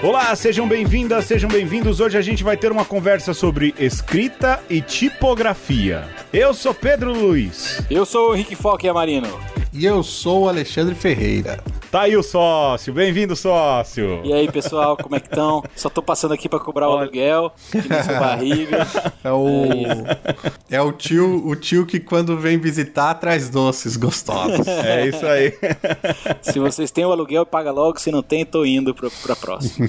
Olá, sejam bem-vindas, sejam bem-vindos. Hoje a gente vai ter uma conversa sobre escrita e tipografia. Eu sou Pedro Luiz. Eu sou o Rick Foque Amarino. E eu sou o Alexandre Ferreira. Tá aí o sócio, bem-vindo sócio. E aí, pessoal, como é que estão? Só tô passando aqui para cobrar o aluguel, que sua barriga. É o é, é, o tio, o tio que quando vem visitar traz doces gostosos. É isso aí. Se vocês têm o aluguel, paga logo, se não tem, tô indo pra, pra próxima.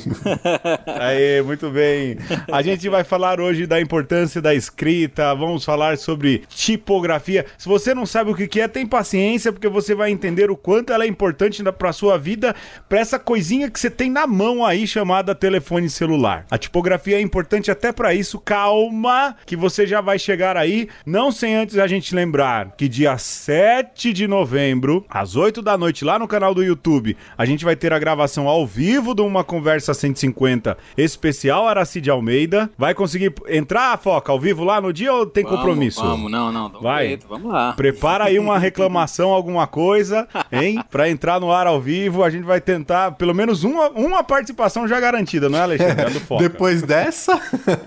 Aí, muito bem. A gente vai falar hoje da importância da escrita, vamos falar sobre tipografia. Se você não sabe o que é, tem paciência, porque você vai entender o quanto ela é importante para para sua vida, para essa coisinha que você tem na mão aí chamada telefone celular. A tipografia é importante até para isso. Calma, que você já vai chegar aí. Não sem antes a gente lembrar que dia 7 de novembro, às 8 da noite, lá no canal do YouTube, a gente vai ter a gravação ao vivo de uma conversa 150 especial Aracide Almeida. Vai conseguir entrar, Foca, ao vivo lá no dia ou tem vamos, compromisso? Vamos, não, não. Vai. Jeito, vamos lá. Prepara aí uma reclamação, alguma coisa, hein? Pra entrar no ar ao vivo, a gente vai tentar pelo menos uma, uma participação já garantida, não é, Alexandre? É do Foca. Depois dessa.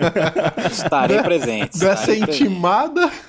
Estarei presente. Dessa estarei intimada.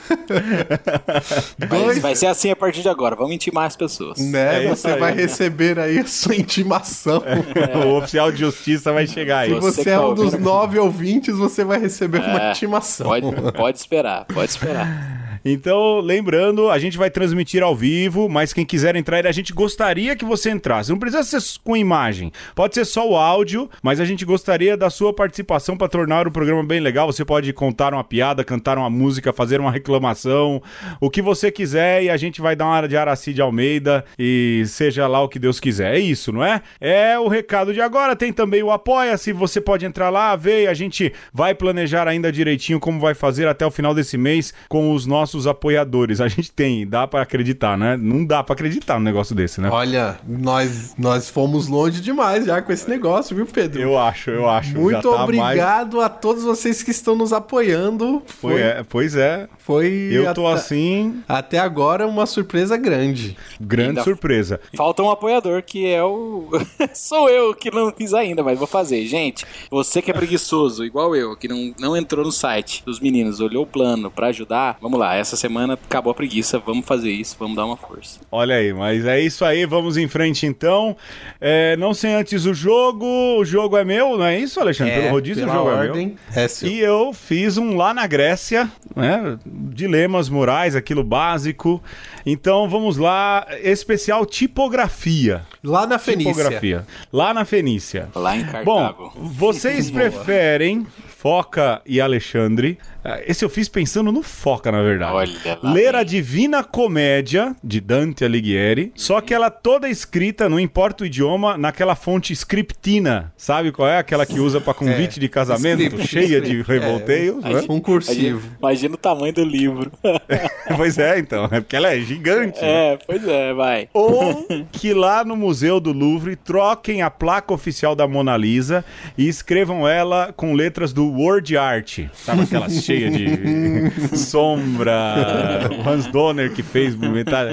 Vai, vai ser assim a partir de agora. Vamos intimar as pessoas. Né? É você vai receber aí a sua intimação. É. O oficial de justiça vai chegar aí. Se você, você é um dos nove ouvintes, você vai receber é, uma intimação. Pode, pode esperar, pode esperar. Então, lembrando, a gente vai transmitir ao vivo, mas quem quiser entrar, a gente gostaria que você entrasse. Não precisa ser com imagem, pode ser só o áudio, mas a gente gostaria da sua participação para tornar o programa bem legal. Você pode contar uma piada, cantar uma música, fazer uma reclamação, o que você quiser e a gente vai dar uma de Aracide Almeida e seja lá o que Deus quiser. É isso, não é? É o recado de agora. Tem também o Apoia-se, você pode entrar lá, ver, a gente vai planejar ainda direitinho como vai fazer até o final desse mês com os nossos nossos apoiadores. A gente tem, dá para acreditar, né? Não dá para acreditar num negócio desse, né? Olha, nós, nós fomos longe demais já com esse negócio, viu, Pedro? Eu acho, eu acho. Muito tá obrigado mais... a todos vocês que estão nos apoiando. Foi, é, pois é. Foi. Eu tô assim. Até agora, uma surpresa grande. Grande ainda surpresa. Falta um apoiador que é o. Sou eu que não fiz ainda, mas vou fazer. Gente, você que é preguiçoso, igual eu, que não, não entrou no site dos meninos, olhou o plano para ajudar, vamos lá. Essa semana acabou a preguiça, vamos fazer isso, vamos dar uma força. Olha aí, mas é isso aí, vamos em frente então. É, não sem antes o jogo, o jogo é meu, não é isso, Alexandre? É, Pelo rodízio, o jogo ordem, é meu. É seu. E eu fiz um lá na Grécia, né? Dilemas morais, aquilo básico. Então vamos lá, especial tipografia. Lá na Fenícia. Tipografia. Lá na Fenícia. Lá em Cartago. Bom, vocês preferem Foca e Alexandre. Ah, esse eu fiz pensando no Foca, na verdade. Olha lá, Ler a Divina Comédia, de Dante Alighieri, só que ela toda escrita, não importa o idioma, naquela fonte scriptina. Sabe qual é? Aquela que usa para convite é, de casamento, script, cheia de revolteios. É, né? Um cursivo. Imagina, imagina, o tamanho do livro. pois é, então. É porque ela é gigante. É, né? pois é, vai. Ou que lá no Museu do Louvre troquem a placa oficial da Mona Lisa e escrevam ela com letras do word art. Sabe aquela cheia de sombra? Hans Donner que fez movimentar.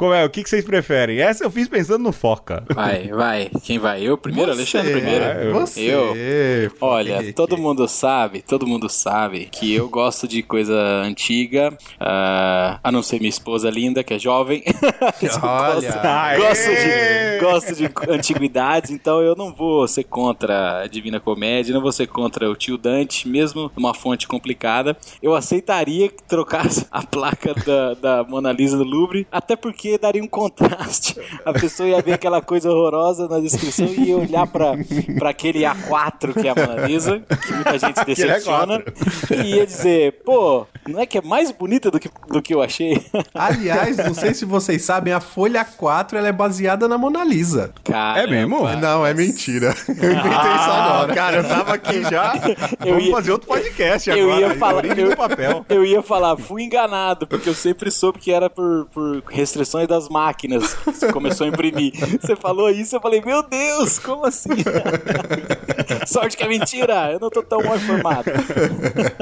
Como é? O que, que vocês preferem? Essa eu fiz pensando no Foca. Vai, vai. Quem vai? Eu primeiro? Você, Alexandre primeiro? É, você. Eu. Olha, todo mundo sabe, todo mundo sabe que eu gosto de coisa antiga, uh, a não ser minha esposa linda, que é jovem. Olha. gosto, de, gosto de antiguidades, então eu não vou ser contra a Divina Comédia, não vou ser contra o tio Dante, mesmo numa fonte complicada. Eu aceitaria que trocasse a placa da, da Mona Lisa do Louvre, até porque porque daria um contraste. A pessoa ia ver aquela coisa horrorosa na descrição e ia olhar para aquele A4 que é a Mona Lisa, que muita gente decepciona, e ia dizer, pô, não é que é mais bonita do que, do que eu achei? Aliás, não sei se vocês sabem, a folha 4 ela é baseada na Mona Lisa. Caramba. É mesmo? Não, é mentira. Eu inventei ah, isso agora. Cara, eu tava aqui já. Eu Vamos ia, fazer outro podcast eu agora. Ia falar, eu, papel. eu ia falar, fui enganado, porque eu sempre soube que era por, por restrição versões das máquinas que você começou a imprimir. Você falou isso, eu falei, meu Deus, como assim? Sorte que é mentira, eu não tô tão mal informado.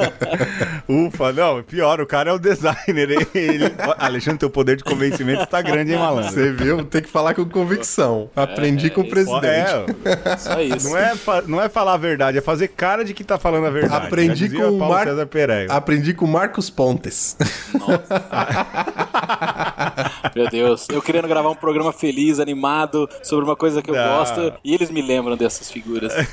Ufa, não, pior, o cara é o designer. Ele, ele- Alexandre, teu poder de convencimento tá grande, hein, malandro? Você viu? Tem que falar com convicção. Aprendi com o isso. presidente. É, Só isso. não é, não é falar a verdade, é fazer cara de que tá falando a verdade. Aprendi com o Paulo Mar... César Pereira. Aprendi com o Marcos Pontes. Meu Deus, eu querendo gravar um programa feliz, animado, sobre uma coisa que eu Não. gosto, e eles me lembram dessas figuras.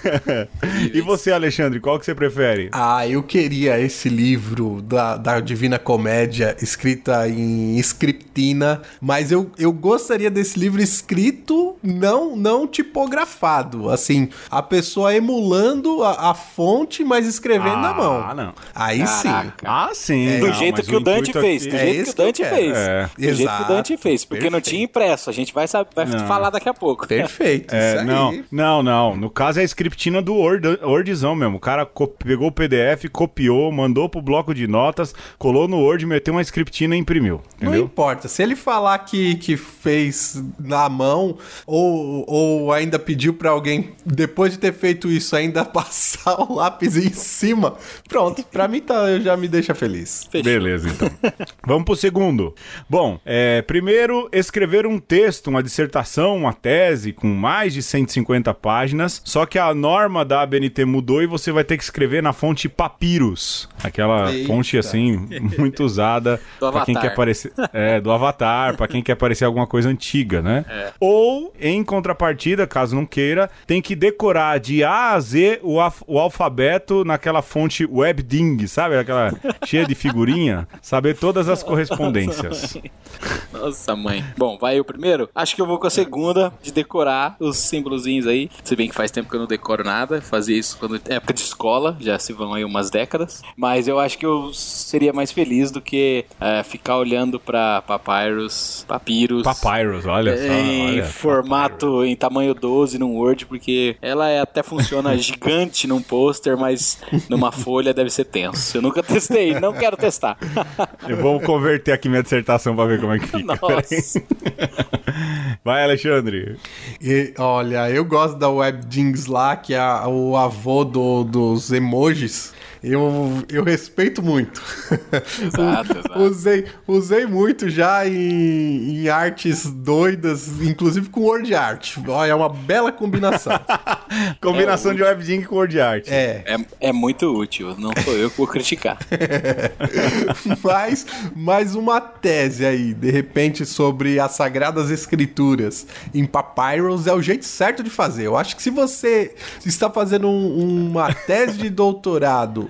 E você, Alexandre, qual que você prefere? Ah, eu queria esse livro da, da Divina Comédia escrita em scriptina, mas eu, eu gostaria desse livro escrito, não não tipografado. Assim, a pessoa emulando a, a fonte, mas escrevendo na mão. Ah, não. Aí sim. Caraca. Ah, sim. Do Não, jeito que o Dante fez, aqui- do É jeito que o Dante que fez. É. Do jeito que o. Dante fez, porque não Perfeito. tinha impresso. A gente vai, vai Não. falar daqui a pouco. Perfeito. É, isso aí. não, não, não. No caso é a scriptina do Word, Wordzão mesmo. O cara pegou o PDF, copiou, mandou pro bloco de notas, colou no Word, meteu uma scriptina e imprimiu. Não Entendeu? importa. Se ele falar que, que fez na mão ou, ou ainda pediu pra alguém, depois de ter feito isso, ainda passar o lápis em cima, pronto. Pra mim tá, já me deixa feliz. Fechou. Beleza, então. Vamos pro segundo. Bom, é, primeiro, escrever um texto, uma dissertação, uma tese com mais de 150 páginas, só que a norma da ABNT mudou e você vai ter que escrever na fonte Papyrus. Aquela Eita. fonte, assim, muito usada pra quem quer parecer... É, do Avatar, pra quem quer parecer alguma coisa antiga, né? Ou, em contrapartida, caso não queira, tem que decorar de A a Z o, o alfabeto naquela fonte WebDing, sabe? Aquela cheia de figurinha. Saber todas as correspondências. Nossa, mãe. Bom, vai eu primeiro? Acho que eu vou com a segunda, de decorar os símbolozinhos aí. Se bem que faz tempo que eu não decoro nada. Fazia isso quando época de escola, já se vão aí umas décadas. Mas eu acho que eu seria mais feliz do que é, ficar olhando pra Papyrus, Papyrus. Papyrus, olha só. em olha. formato em tamanho 12 num Word, porque ela é- até funciona gigante num pôster, mas numa folha deve ser tenso. Eu nunca testei, não quero testar. Eu vou converter aqui minha dissertação pra ver como é que fica. Nossa. Vai, Alexandre. E, olha, eu gosto da Webdings lá, que é o avô do- dos emojis. Eu, eu respeito muito. Exato, exato. usei, usei muito já em, em artes doidas, inclusive com word art. Olha, é uma bela combinação. Combinação de WebDing com Word Art. É. É, é muito útil, não sou eu que vou criticar. mais, mais uma tese aí, de repente, sobre as Sagradas Escrituras em Papyrus é o jeito certo de fazer. Eu acho que se você está fazendo um- uma tese de doutorado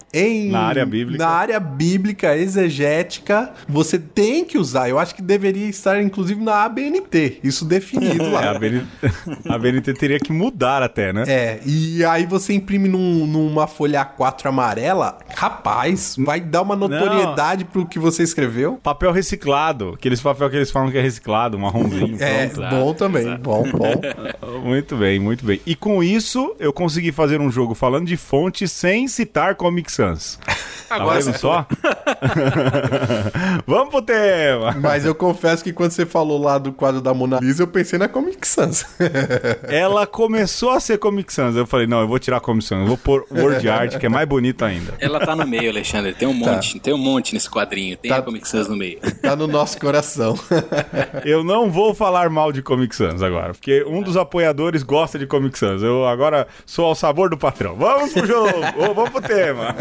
em, Na área bíblica. na área bíblica, exegética, você tem que usar. Eu acho que deveria estar, inclusive, na ABNT. Isso definido É, lá. a, BN... a BNT teria que mudar até, né? É, e aí você imprime num- numa folha A4 amarela, rapaz, vai dar uma notoriedade pro que você escreveu. Papel reciclado, aqueles papel que eles falam que é reciclado, marronzinho. É, pronto. bom também, bom, bom. Muito bem, muito bem. E com isso, eu consegui fazer um jogo falando de fonte sem citar Comic Sans. Tá Agora vendo só? Vamos pro tema. Mas eu confesso que quando você falou lá do quadro da Mona Lisa, eu pensei na Comic Sans. Ela começou a ser Comic Sans. Eu falei, não, eu vou tirar Comic Sans, eu vou pôr Word Art, que é mais bonito ainda. Ela tá no meio, Alexandre. Tem um monte, tem um monte nesse quadrinho. Tem Tá. a Comic Sans no meio. tá no nosso coração. Eu não vou falar mal de Comic Sans agora, porque um dos apoiadores gosta de Comic Sans. Eu agora sou ao sabor do patrão. Vamos pro jogo, vamos pro tema.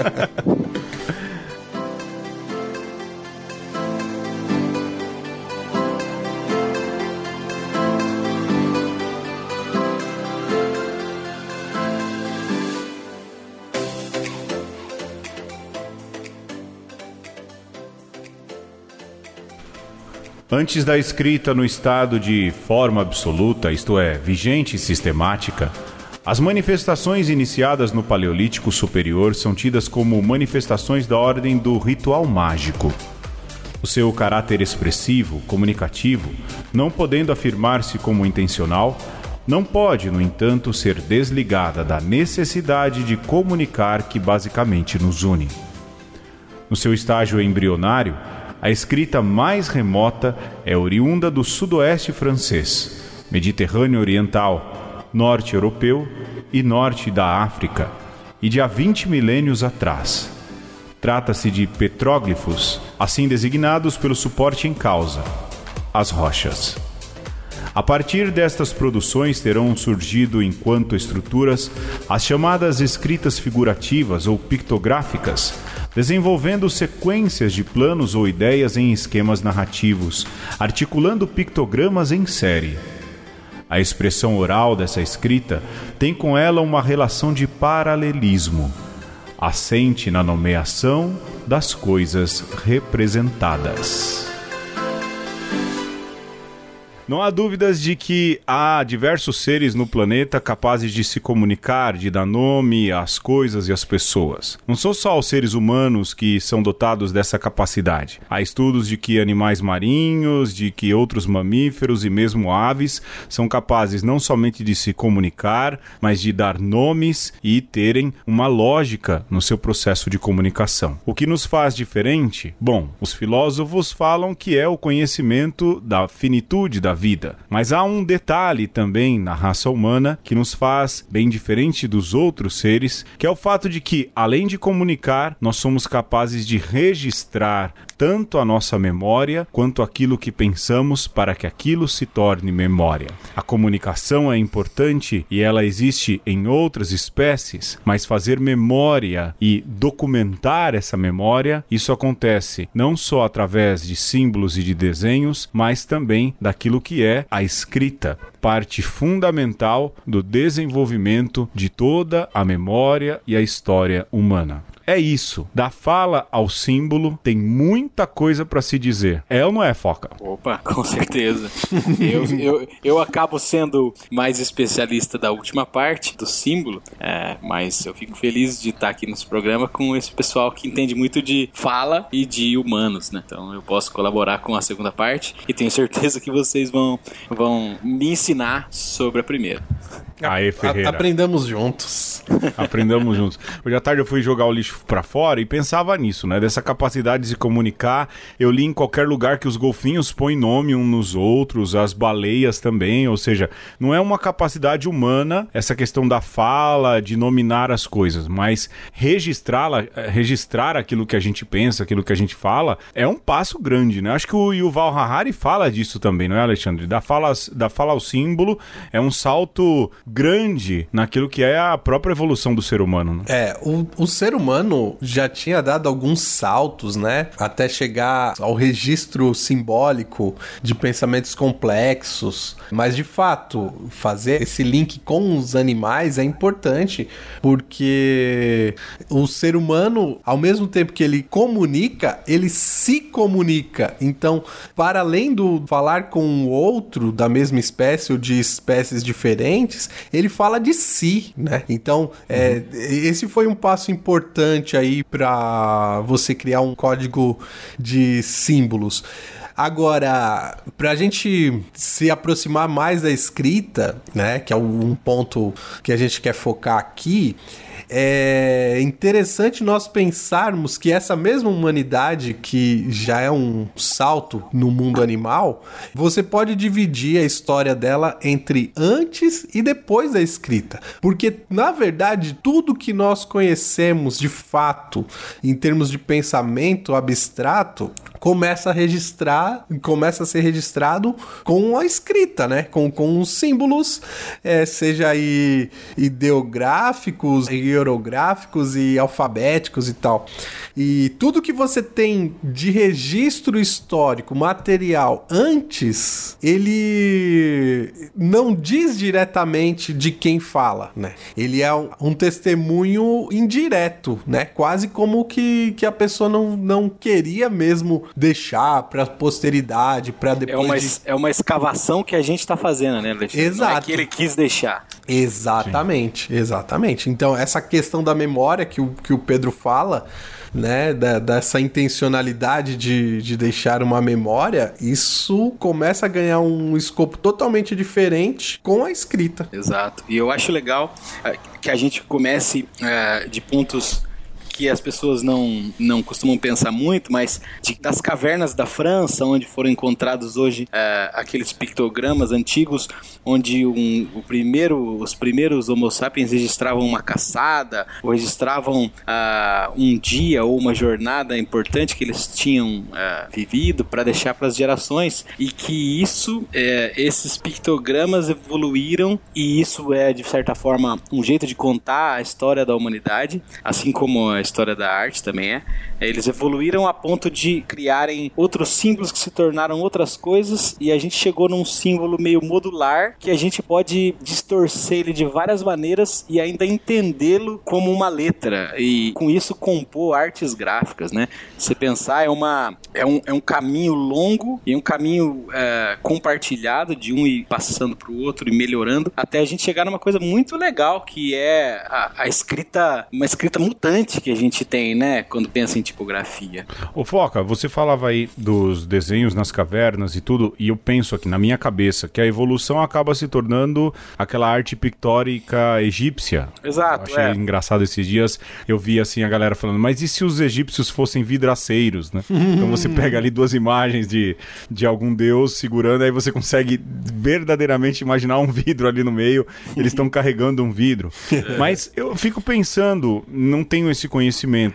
Antes da escrita no estado de forma absoluta, isto é, vigente e sistemática, as manifestações iniciadas no Paleolítico Superior são tidas como manifestações da ordem do ritual mágico. O seu caráter expressivo, comunicativo, não podendo afirmar-se como intencional, não pode, no entanto, ser desligada da necessidade de comunicar que basicamente nos une. No seu estágio embrionário, A escrita mais remota é oriunda do sudoeste francês, Mediterrâneo Oriental, norte europeu e norte da África, e de há 20 milênios atrás. Trata-se de petróglifos, assim designados pelo suporte em causa, as rochas. A partir destas produções terão surgido, enquanto estruturas, as chamadas escritas figurativas ou pictográficas, desenvolvendo sequências de planos ou ideias em esquemas narrativos, articulando pictogramas em série. A expressão oral dessa escrita tem com ela uma relação de paralelismo, assente na nomeação das coisas representadas. Não há dúvidas de que há diversos seres no planeta capazes de se comunicar, de dar nome às coisas e às pessoas. Não são só os seres humanos que são dotados dessa capacidade. Há estudos de que animais marinhos, de que outros mamíferos e mesmo aves são capazes não somente de se comunicar, mas de dar nomes e terem uma lógica no seu processo de comunicação. O que nos faz diferente? Bom, os filósofos falam que é o conhecimento da finitude da vida. Mas há um detalhe também na raça humana que nos faz bem diferente dos outros seres, que é o fato de que, além de comunicar, nós somos capazes de registrar tanto a nossa memória quanto aquilo que pensamos para que aquilo se torne memória. A comunicação é importante e ela existe em outras espécies, mas fazer memória e documentar essa memória, isso acontece não só através de símbolos e de desenhos, mas também daquilo que é a escrita, parte fundamental do desenvolvimento de toda a memória e a história humana. É isso. Da fala ao símbolo, tem muita coisa para se dizer. É ou não é, Foca? Opa, com certeza. eu, eu, eu acabo sendo mais especialista da última parte, do símbolo, é, mas eu fico feliz de estar aqui nesse programa com esse pessoal que entende muito de fala e de humanos, né? Então eu posso colaborar com a segunda parte e tenho certeza que vocês vão, vão me ensinar sobre a primeira. Aê, Ferreira. Aprendamos juntos. Aprendamos juntos. Hoje à tarde eu fui jogar o lixo para fora e pensava nisso, né? Dessa capacidade de se comunicar. Eu li em qualquer lugar que os golfinhos põem nome uns nos outros, as baleias também, ou seja, não é uma capacidade humana essa questão da fala, de nominar as coisas, mas registrá-la, eh, registrar aquilo que a gente pensa, aquilo que a gente fala, é um passo grande, né? Acho que o Yuval Harari fala disso também, não é, Alexandre? Da fala, da fala ao símbolo é um salto grande naquilo que é a própria evolução do ser humano. Né? É, o, o ser humano já tinha dado alguns saltos, né? Até chegar ao registro simbólico de pensamentos complexos. Mas de fato, fazer esse link com os animais é importante, porque o ser humano, ao mesmo tempo que ele comunica, ele se comunica. Então, para além do falar com o outro da mesma espécie ou de espécies diferentes, ele fala de si, né? Então, é, esse foi um passo importante aí para você criar um código de símbolos. Agora, para a gente se aproximar mais da escrita, né, que é um ponto que a gente quer focar aqui, é interessante nós pensarmos que essa mesma humanidade, que já é um salto no mundo animal, você pode dividir a história dela entre antes e depois da escrita. Porque, na verdade, tudo que nós conhecemos de fato, em termos de pensamento abstrato, começa a registrar, começa a ser registrado com a escrita, né? Com, com os símbolos, é, seja aí ideográficos, hierográficos e alfabéticos e tal. E tudo que você tem de registro histórico, material antes, ele não diz diretamente de quem fala, né? Ele é um, um testemunho indireto, né? Quase como que, que a pessoa não, não queria mesmo deixar para posteridade, para depois. É uma, de... é uma escavação que a gente tá fazendo, né, Alexandre? Exato. Não é que ele quis deixar. Exatamente, Sim. exatamente. Então, essa questão da memória que o, que o Pedro fala, né, da, dessa intencionalidade de, de deixar uma memória, isso começa a ganhar um escopo totalmente diferente com a escrita. Exato. E eu acho legal que a gente comece uh, de pontos que as pessoas não, não costumam pensar muito, mas de, das cavernas da França, onde foram encontrados hoje uh, aqueles pictogramas antigos, onde um, o primeiro, os primeiros Homo sapiens registravam uma caçada, ou registravam uh, um dia ou uma jornada importante que eles tinham uh, vivido para deixar para as gerações, e que isso, é, esses pictogramas evoluíram, e isso é, de certa forma, um jeito de contar a história da humanidade, assim como a história da arte também é. Eles evoluíram a ponto de criarem outros símbolos que se tornaram outras coisas e a gente chegou num símbolo meio modular que a gente pode distorcer ele de várias maneiras e ainda entendê-lo como uma letra e com isso compor artes gráficas, né? Você pensar é uma é um, é um caminho longo e um caminho é, compartilhado de um ir passando para o outro e melhorando até a gente chegar numa coisa muito legal que é a, a escrita uma escrita mutante que a gente tem, né? Quando pensa em tipografia. Ô Foca, você falava aí dos desenhos nas cavernas e tudo, e eu penso aqui na minha cabeça que a evolução acaba se tornando aquela arte pictórica egípcia. Exato. Eu achei é. engraçado esses dias, eu vi assim a galera falando, mas e se os egípcios fossem vidraceiros, né? então você pega ali duas imagens de, de algum deus segurando, aí você consegue verdadeiramente imaginar um vidro ali no meio, eles estão carregando um vidro. mas eu fico pensando, não tenho esse conhecimento,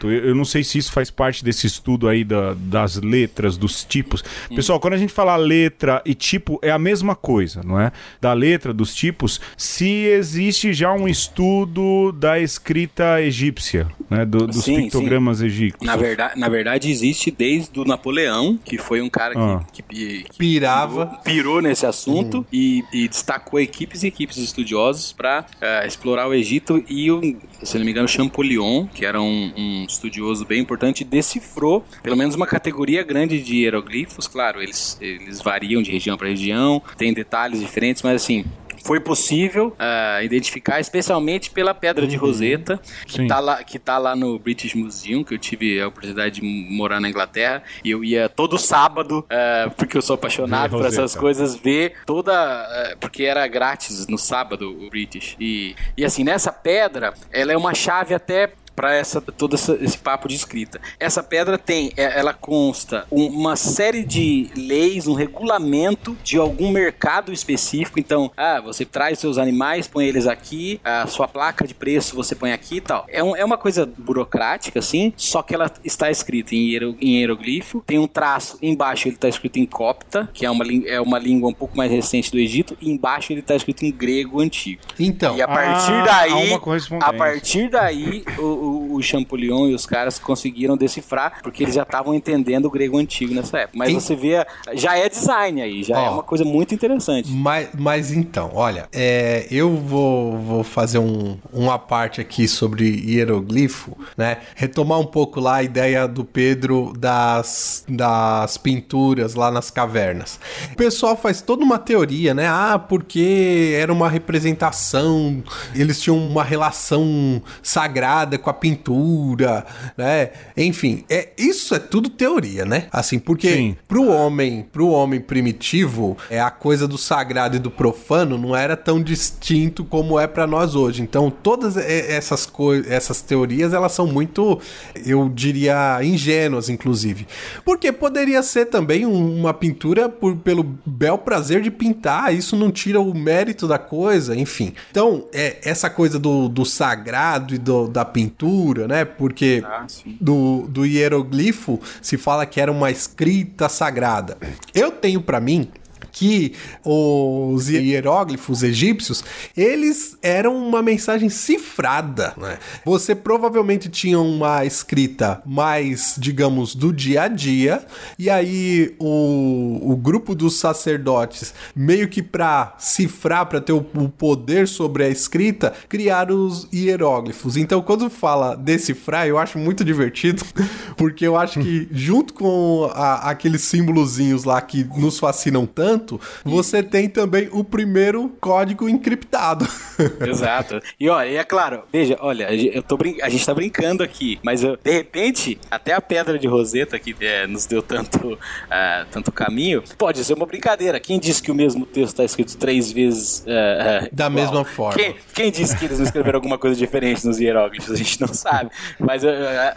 eu, eu não sei se isso faz parte desse estudo aí da, das letras, dos tipos. Hum. Pessoal, quando a gente fala letra e tipo, é a mesma coisa, não é? Da letra, dos tipos, se existe já um estudo da escrita egípcia, né? Do, dos sim, pictogramas sim. egípcios. Na verdade, na verdade, existe desde o Napoleão, que foi um cara que, ah. que, que, que pirava, pirou, pirou nesse assunto hum. e, e, destacou equipes e equipes de estudiosos para uh, eh, explorar o Egito e, o, se não me engano, Champollion, que era um, um estudioso bem importante decifrou pelo menos uma categoria grande de hieroglifos. Claro, eles, eles variam de região para região, tem detalhes diferentes, mas assim, foi possível uh, identificar, especialmente pela pedra uhum. de Roseta, que está lá, que tá lá no British Museum, que eu tive a oportunidade de morar na Inglaterra, e eu ia todo sábado, uh, porque eu sou apaixonado por essas coisas, ver toda. Uh, porque era grátis no sábado o British. E, e assim, nessa pedra, ela é uma chave até para essa todo essa, esse papo de escrita. Essa pedra tem, é, ela consta uma série de leis, um regulamento de algum mercado específico. Então, ah, você traz seus animais, põe eles aqui, a sua placa de preço você põe aqui e tal. É, um, é uma coisa burocrática, assim, só que ela está escrita em, hiero, em hieroglifo. Tem um traço embaixo, ele está escrito em copta, que é uma, é uma língua um pouco mais recente do Egito, e embaixo ele está escrito em grego antigo. Então, e a partir ah, daí, a partir daí, o, o, Champollion e os caras conseguiram decifrar, porque eles já estavam entendendo o grego antigo nessa época. Mas você vê, já é design aí, já é é uma coisa muito interessante. Mas, mas então, olha, é, eu vou, vou fazer um, uma parte aqui sobre hieroglifo, né? Retomar um pouco lá a ideia do Pedro das, das pinturas lá nas cavernas. O pessoal faz toda uma teoria, né? Ah, porque era uma representação, eles tinham uma relação sagrada com a pintura, né? Enfim, é isso é tudo teoria, né? Assim, porque Sim. pro homem, pro homem primitivo, é a coisa do sagrado e do profano não era tão distinto como é para nós hoje. Então, todas essas coisas, essas teorias, elas são muito, eu diria, ingênuas, inclusive. Porque poderia ser também uma pintura por, pelo bel prazer de pintar, isso não tira o mérito da coisa, enfim. Então, é, essa coisa do, do sagrado e do, da pintura cultura, né? Porque ah, do, do hieroglifo se fala que era uma escrita sagrada. Eu tenho para mim que os hieróglifos egípcios, eles eram uma mensagem cifrada, né? Você provavelmente tinha uma escrita mais, digamos, do dia a dia, e aí o, o grupo dos sacerdotes, meio que para cifrar, para ter o, o poder sobre a escrita, criaram os hieróglifos. Então, quando fala decifrar, eu acho muito divertido, porque eu acho que junto com a, aqueles símbolozinhos lá que nos fascinam tanto, Você tem também o primeiro código encriptado. Exato. E olha, e é claro, veja, olha, eu tô brin... a gente tá brincando aqui, mas eu, de repente, até a pedra de Roseta, que é, nos deu tanto, uh, tanto caminho, pode ser uma brincadeira. Quem disse que o mesmo texto está escrito três vezes uh, uh, da igual? mesma forma? Quem, quem, disse que eles não escreveram alguma coisa diferente nos hieróglifos? A gente não sabe. Mas,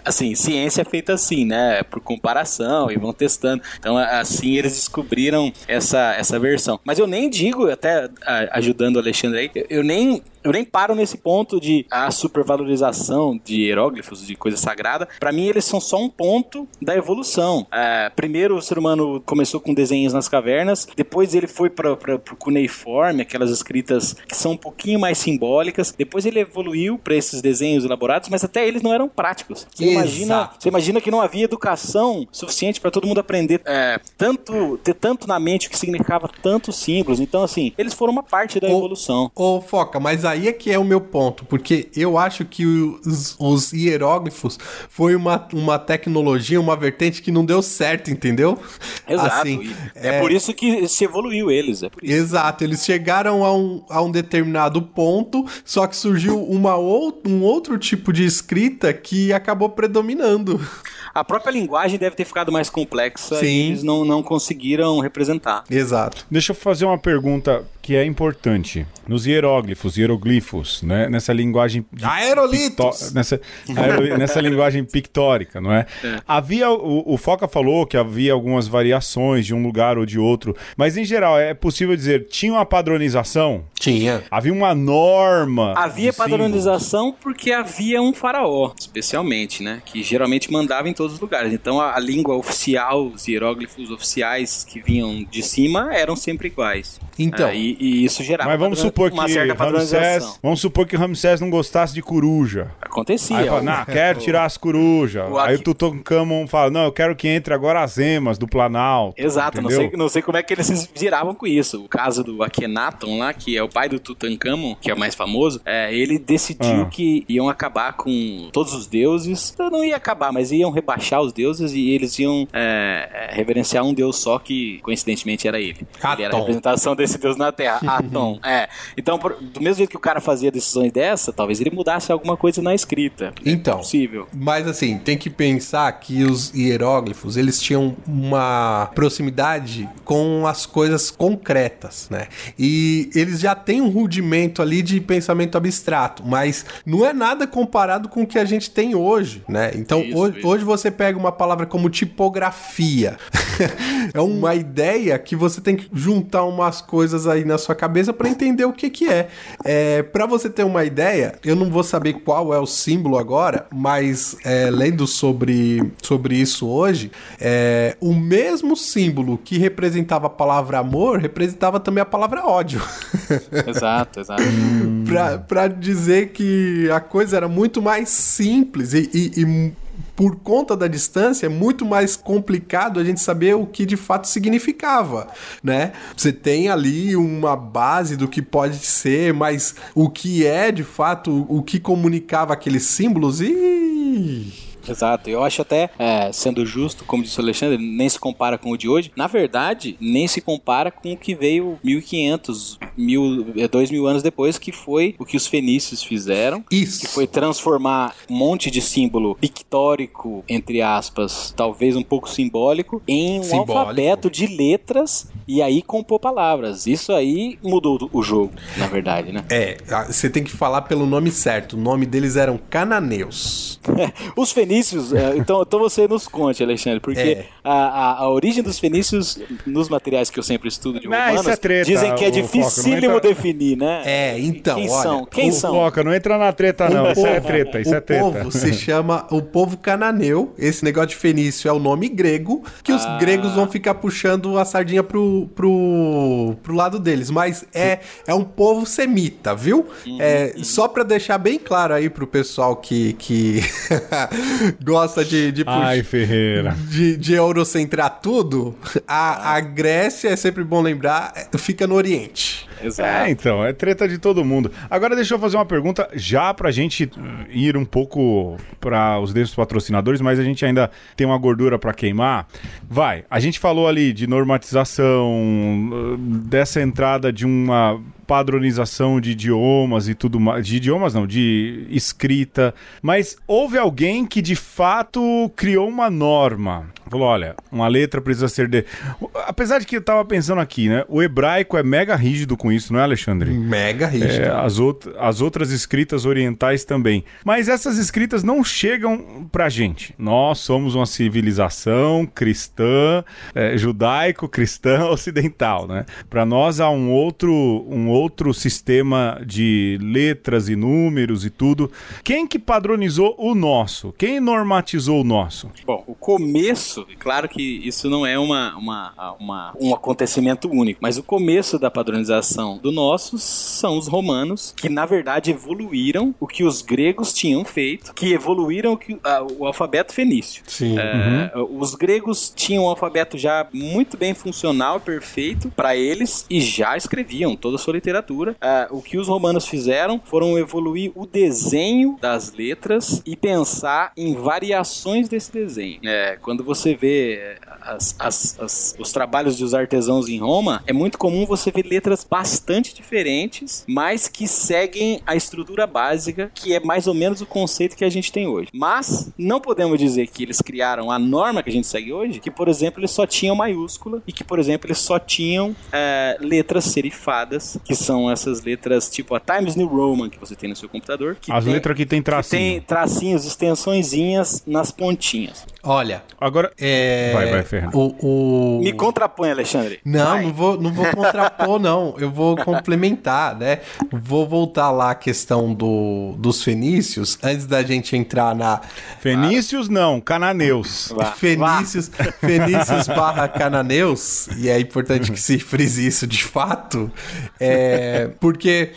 assim, ciência é feita assim, né? Por comparação e vão testando. Então, assim, eles descobriram essa, essa versão. Mas eu nem digo, até ajudando o Alexandre aí, eu nem eu nem paro nesse ponto de a supervalorização de hieróglifos, de coisa sagrada. Para mim, eles são só um ponto da evolução. É, primeiro, o ser humano começou com desenhos nas cavernas, depois ele foi para o cuneiforme, aquelas escritas que são um pouquinho mais simbólicas. Depois ele evoluiu para esses desenhos elaborados, mas até eles não eram práticos. Você imagina, você imagina que não havia educação suficiente para todo mundo aprender é, tanto ter tanto na mente o que significava tantos símbolos. Então, assim, eles foram uma parte da ô, evolução. Ô, Foca, mas aí aí é que é o meu ponto, porque eu acho que os, os hieróglifos foi uma, uma tecnologia, uma vertente que não deu certo, entendeu? Exato. Assim, é, é, por isso que se evoluiu eles. É Exato, eles chegaram a um, a um determinado ponto, só que surgiu uma ou, um outro tipo de escrita que acabou predominando. A própria linguagem deve ter ficado mais complexa Sim. e eles não, não conseguiram representar. Exato. Deixa eu fazer uma pergunta que é importante. Nos hieróglifos, hieroglifos, né? Nessa linguagem... Aerolitos! Nessa, aero, nessa linguagem pictórica, não é? é. Havia... O, o, Foca falou que havia algumas variações de um lugar ou de outro, mas em geral, é possível dizer, tinha uma padronização? Tinha. Havia uma norma? Havia padronização porque havia um faraó, especialmente, né? Que geralmente mandava em todos os lugares. Então a, a língua oficial, os hieróglifos oficiais que vinham de cima eram sempre iguais. Então. É, e, e, isso gerava Mas vamos supor uma que certa Ramsés, Vamos supor que Ramsés não gostasse de coruja. Acontecia. Aí fala, não, quero tirar as corujas. Aí o Tutankhamon fala, não, eu quero que entre agora as emas do Planalto. Exato, não sei, não sei como é que eles se viravam com isso. O caso do Akhenaton lá, que é o pai do Tutankhamon, que é o mais famoso, é, ele decidiu ah. que iam acabar com todos os deuses. Não ia acabar, mas iam rebaixar os deuses e eles iam é, reverenciar um deus só que, coincidentemente, era ele. Atom. Ele era a representação desse deus na Terra, Atom. é. Então, por, do mesmo jeito que o cara fazia decisões dessa, talvez ele mudasse alguma coisa na escrita. É então. É possível. Mas assim, tem que pensar que os hieróglifos, eles tinham uma proximidade com as coisas concretas, né? E eles já têm um rudimento ali de pensamento abstrato, mas não é nada comparado com o que a gente tem hoje, né? Então, isso, hoje, isso. hoje você pega uma palavra como tipografia. é uma ideia que você tem que juntar umas coisas aí na sua cabeça para entender o que que é. é para você ter uma ideia, eu não vou saber qual é o símbolo agora, mas é, lendo sobre, sobre isso hoje, é, o mesmo símbolo que representava a palavra amor representava também a palavra ódio. Exato, exato. pra, pra dizer que a coisa era muito mais simples e, e, e por conta da distância, é muito mais complicado a gente saber o que de fato significava, né? Você tem ali uma base do que pode ser, mas o que é de fato, o que comunicava aqueles símbolos e Exato. Eu acho até, é, sendo justo, como disse o Alexandre, nem se compara com o de hoje. Na verdade, nem se compara com o que veio 1500, mil, é, dois mil anos depois, que foi o que os fenícios fizeram. Isso. Que foi transformar um monte de símbolo pictórico, entre aspas, talvez um pouco simbólico, em um simbólico. alfabeto de letras e aí compor palavras. Isso aí mudou o jogo, na verdade, né? É, você tem que falar pelo nome certo. O nome deles eram cananeus. os fenícios fenícios, é, então, então você nos conte, Alexandre, porque é. a, a, a, origem dos fenícios, nos materiais que eu sempre estudo de romanos, é treta, dizem que é dificílimo entra... definir, né? É, então, Quem olha, são? Quem o são? Foca, não entra na treta não, isso é treta, isso o é treta. O povo se chama o povo cananeu, esse negócio de fenício é o nome grego, que os ah. gregos vão ficar puxando a sardinha pro, pro, pro lado deles, mas é, é um povo semita, viu? Uhum, é, uhum. Só pra deixar bem claro aí pro pessoal que, que gosta de, de, Ai, Ferreira. de, de eurocentrar tudo, a, a Grécia, é sempre bom lembrar, fica no Oriente. Exato. É, então, é treta de todo mundo. Agora deixa eu fazer uma pergunta já pra gente ir um pouco para os desses patrocinadores, mas a gente ainda tem uma gordura para queimar. Vai, a gente falou ali de normatização, dessa entrada de uma padronização de idiomas e tudo mais. De idiomas não, de escrita. Mas houve alguém que de fato criou uma norma. Falou: olha, uma letra precisa ser de. Apesar de que eu tava pensando aqui, né? O hebraico é mega rígido com isso, não é, Alexandre? Mega rígido. É, as, out as outras escritas orientais também. Mas essas escritas não chegam pra gente. Nós somos uma civilização cristã, é, judaico-cristã ocidental, né? Para nós há um outro, um outro sistema de letras e números e tudo. Quem que padronizou o nosso? Quem normatizou o nosso? Bom, o começo começo, claro que isso não é uma, uma, uma, um acontecimento único, mas o começo da padronização do nosso são os romanos, que na verdade evoluíram o que os gregos tinham feito, que evoluíram o, que, a, o alfabeto fenício. Sim. É, uhum. Os gregos tinham um alfabeto já muito bem funcional, perfeito para eles e já escreviam toda a sua literatura. É, o que os romanos fizeram foram evoluir o desenho das letras e pensar em variações desse desenho. É, quando você você vê as, as, as, os trabalhos dos artesãos em Roma, é muito comum você ver letras bastante diferentes, mas que seguem a estrutura básica, que é mais ou menos o conceito que a gente tem hoje. Mas não podemos dizer que eles criaram a norma que a gente segue hoje, que, por exemplo, eles só tinham maiúscula e que, por exemplo, eles só tinham é, letras serifadas, que são essas letras tipo a Times New Roman que você tem no seu computador. As tem, letras que tem tracinho. Que tem tracinhos, extensõezinhas nas pontinhas. Olha, agora é... vai, vai, Fernando. O, o... Me contrapõe, Alexandre. Não, vai. não vou, não vou contrapor, não. Eu vou complementar, né? Vou voltar lá à questão do, dos fenícios, antes da gente entrar na. Fenícios não, cananeus. Vá. Fenícios, Vá. fenícios barra cananeus, e é importante que se frise isso de fato, é, porque,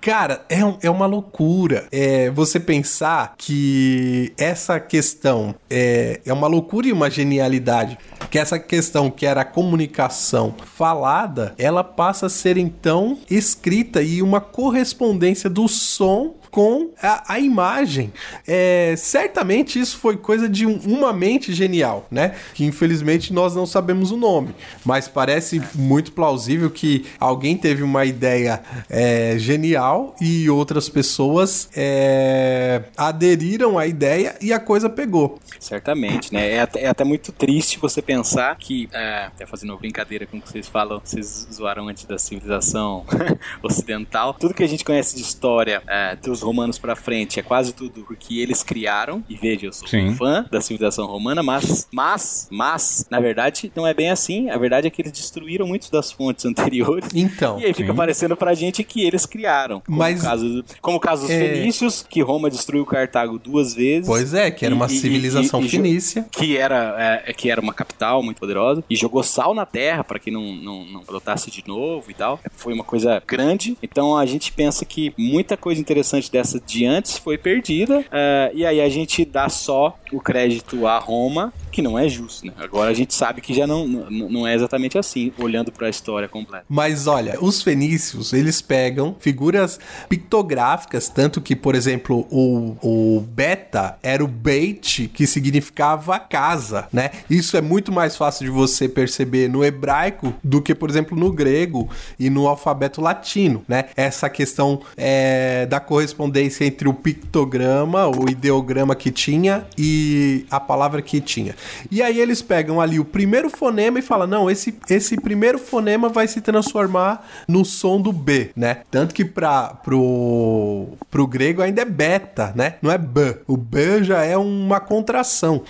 cara, é, é uma loucura é, você pensar que essa questão é, é uma loucura e uma genialidade que essa questão que era a comunicação falada, ela passa a ser então escrita e uma correspondência do som com a, a imagem. É, certamente isso foi coisa de um, uma mente genial, né? Que infelizmente nós não sabemos o nome, mas parece muito plausível que alguém teve uma ideia é, genial e outras pessoas é, aderiram à ideia e a coisa pegou. Certamente, né? É até, é até muito triste você pensar que, é, até fazendo uma brincadeira com o que vocês falam, vocês zoaram antes da civilização ocidental, tudo que a gente conhece de história é, dos romanos para frente é quase tudo porque eles criaram. E veja, eu sou Sim. um fã da civilização romana, mas, mas, mas, na verdade, não é bem assim. A verdade é que eles destruíram muitas das fontes anteriores. Então. E aí fica sim. parecendo pra gente que eles criaram. Como mas. O caso, como o caso dos é... fenícios, que Roma destruiu Cartago duas vezes. Pois é, que era uma e, civilização e, e, fenícia. Que era, é, que era uma capital muito poderosa. E jogou sal na terra para que não, não, não brotasse de novo e tal. Foi uma coisa grande. Então a gente pensa que muita coisa interessante dessa de antes foi perdida. Uh, e aí a gente dá só o crédito a Roma, que não é justo, né? Agora a gente sabe que já não, não, é exatamente assim, olhando para a história completa. Mas olha, os fenícios, eles pegam figuras pictográficas, tanto que, por exemplo, o, o beta era o beit, que significava casa, né? Isso é muito mais fácil de você perceber no hebraico do que, por exemplo, no grego e no alfabeto latino, né? Essa questão é, da correspondência entre o pictograma, o ideograma que tinha e a palavra que tinha. E aí eles pegam ali o primeiro fonema e falam: não, esse, esse primeiro fonema vai se transformar no som do B, né? Tanto que para pro, pro grego ainda é beta, né? Não é B. O B já é uma contração.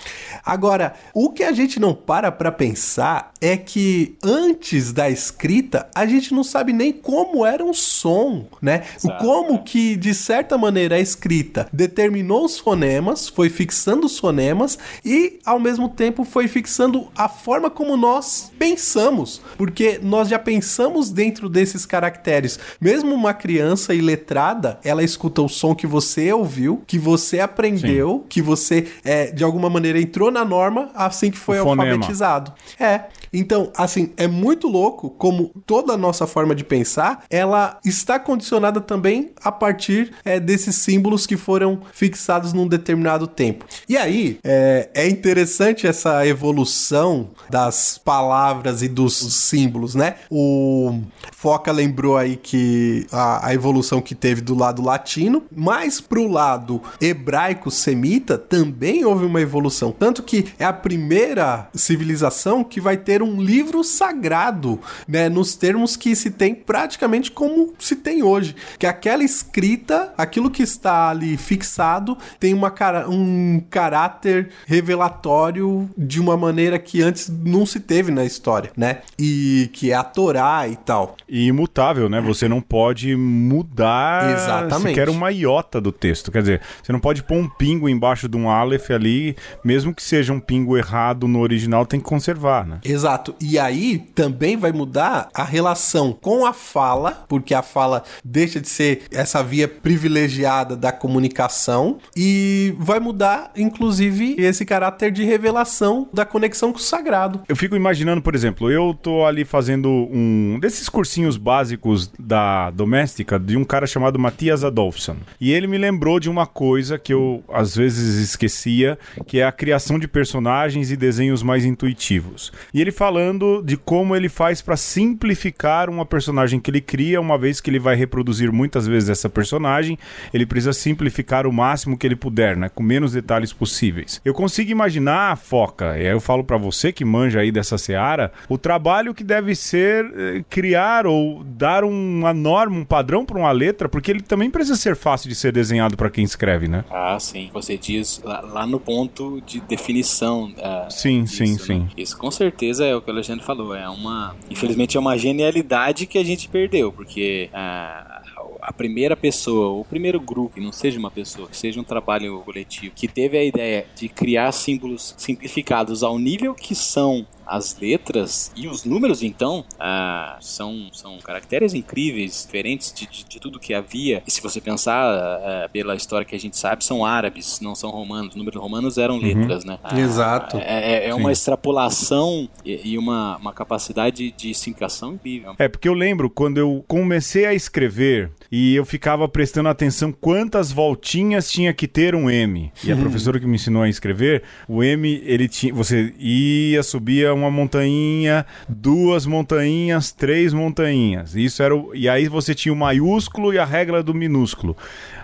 Agora, o que a gente não para para pensar é que antes da escrita a gente não sabe nem como era um som, né? Exato, como é. que de certa maneira a escrita determinou os fonemas, foi fixando os fonemas e ao mesmo tempo foi fixando a forma como nós pensamos, porque nós já pensamos dentro desses caracteres. Mesmo uma criança iletrada, ela escuta o som que você ouviu, que você aprendeu, Sim. que você é, de alguma maneira entrou na norma assim que foi alfabetizado. É. Então, assim, é muito louco como toda a nossa forma de pensar, ela está condicionada também a partir é, desses símbolos que foram fixados num determinado tempo. E aí, é, é interessante essa evolução das palavras e dos símbolos, né? O Foca lembrou aí que a, a evolução que teve do lado latino, mas pro lado hebraico semita também houve uma evolução, tanto que é a primeira civilização que vai ter um livro sagrado, né, nos termos que se tem praticamente como se tem hoje, que aquela escrita, aquilo que está ali fixado, tem uma, um caráter revelatório de uma maneira que antes não se teve na história, né? E que é a Torá e tal. E imutável, né? Você não pode mudar Exatamente. sequer uma iota do texto. Quer dizer, você não pode pôr um pingo embaixo de um Aleph ali, mesmo que seja um pingo errado no original, tem que conservar, né? Exato. E aí também vai mudar a relação com a fala, porque a fala deixa de ser essa via privilegiada da comunicação e vai mudar, inclusive, esse caráter de revelação da conexão com o sagrado. Eu fico imaginando, por exemplo, eu tô ali fazendo um desses cursinhos básicos da doméstica de um cara chamado Matias Adolfsson. E ele me lembrou de uma coisa que eu às vezes esquecia, que é a criação de personagens e desenhos mais intuitivos. E ele falando de como ele faz para simplificar uma personagem que ele cria, uma vez que ele vai reproduzir muitas vezes essa personagem, ele precisa simplificar o máximo que ele puder, né, com menos detalhes possíveis. Eu consigo imaginar, Foca, e aí eu falo para você que manja aí dessa seara, o trabalho que deve ser eh, criar ou dar uma norma, um padrão para uma letra, porque ele também precisa ser fácil de ser desenhado para quem escreve, né? Ah, sim. Você diz lá, lá no ponto de definição. Uh, sim, disso, sim, né? sim. Isso com certeza é o que o Alexandre falou. É uma, infelizmente, é uma genialidade que a gente perdeu, porque uh, a primeira pessoa, o primeiro grupo, não seja uma pessoa, que seja um trabalho coletivo, que teve a ideia de criar símbolos simplificados ao nível que são as letras e os números, então, ah, são, são caracteres incríveis, diferentes de, de, de, tudo que havia. E se você pensar ah, pela história que a gente sabe, são árabes, não são romanos. Os números romanos eram uhum. letras, né? Ah, Exato. É, é, é uma extrapolação e, e, uma, uma capacidade de simplificação incrível. É, porque eu lembro quando eu comecei a escrever e eu ficava prestando atenção quantas voltinhas tinha que ter um M. E a uhum. professora que me ensinou a escrever, o M, ele tinha. Você ia, subia uma montanha, duas montanhas, três montanhas. Isso era o, e aí você tinha o maiúsculo e a regra do minúsculo.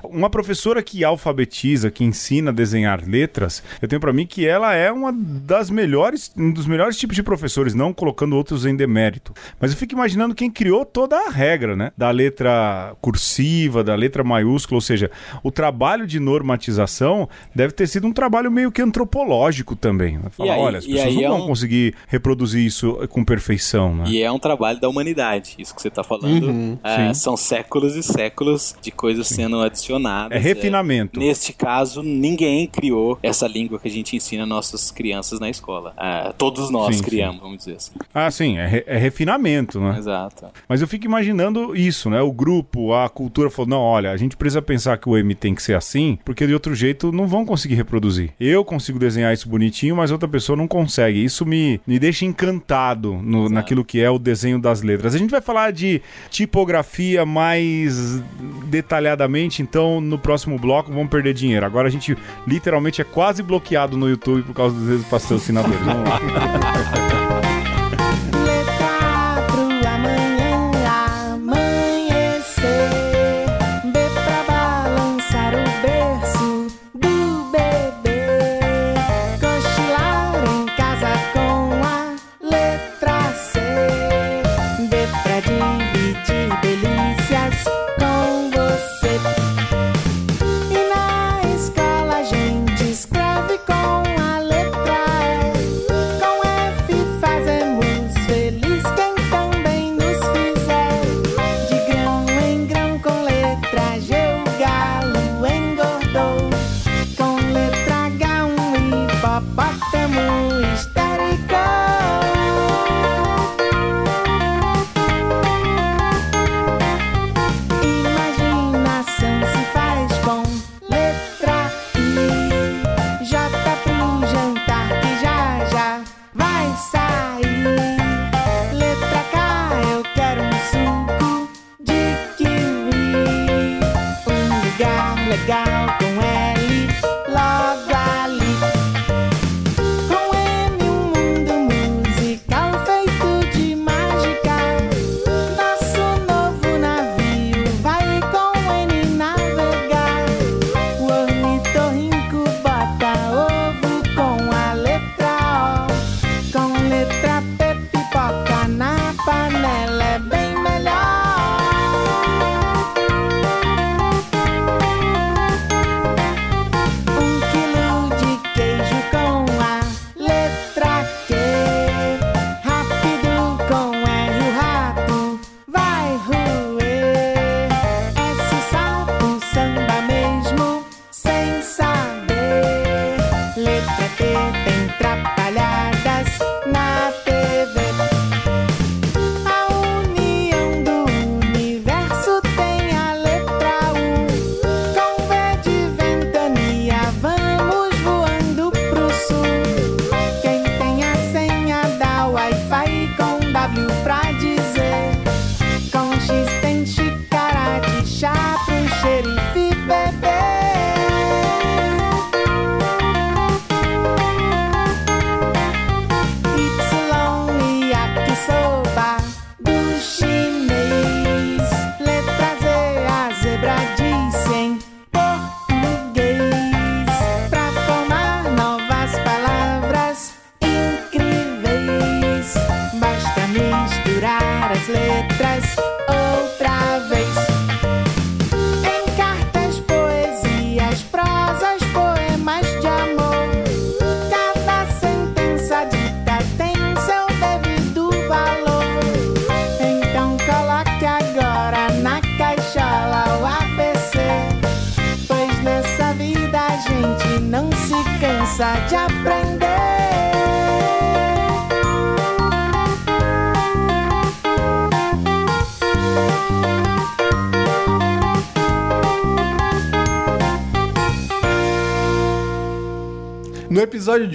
Uma professora que alfabetiza, que ensina a desenhar letras, eu tenho para mim que ela é uma das melhores, um dos melhores tipos de professores, não colocando outros em demérito. Mas eu fico imaginando quem criou toda a regra, né? Da letra cursiva, da letra maiúscula, ou seja, o trabalho de normatização deve ter sido um trabalho meio que antropológico também. Né? Falar, aí, olha, as pessoas não é vão um... conseguir reproduzir isso com perfeição, né? E é um trabalho da humanidade, isso que você está falando. Uhum, é, são séculos e séculos de coisas sim. sendo adicionadas é refinamento. É, neste caso, ninguém criou essa língua que a gente ensina nossas crianças na escola. É, todos nós sim, criamos, sim. vamos dizer assim. Ah, sim, é, re é, refinamento, né? Exato. Mas eu fico imaginando isso, né? O grupo, a cultura falou: não, olha, a gente precisa pensar que o M tem que ser assim, porque de outro jeito não vão conseguir reproduzir. Eu consigo desenhar isso bonitinho, mas outra pessoa não consegue. Isso me, me deixa encantado no, naquilo que é o desenho das letras. A gente vai falar de tipografia mais detalhadamente, então então no próximo bloco vamos perder dinheiro. Agora a gente literalmente é quase bloqueado no YouTube por causa dos patrocinadores. Vamos lá.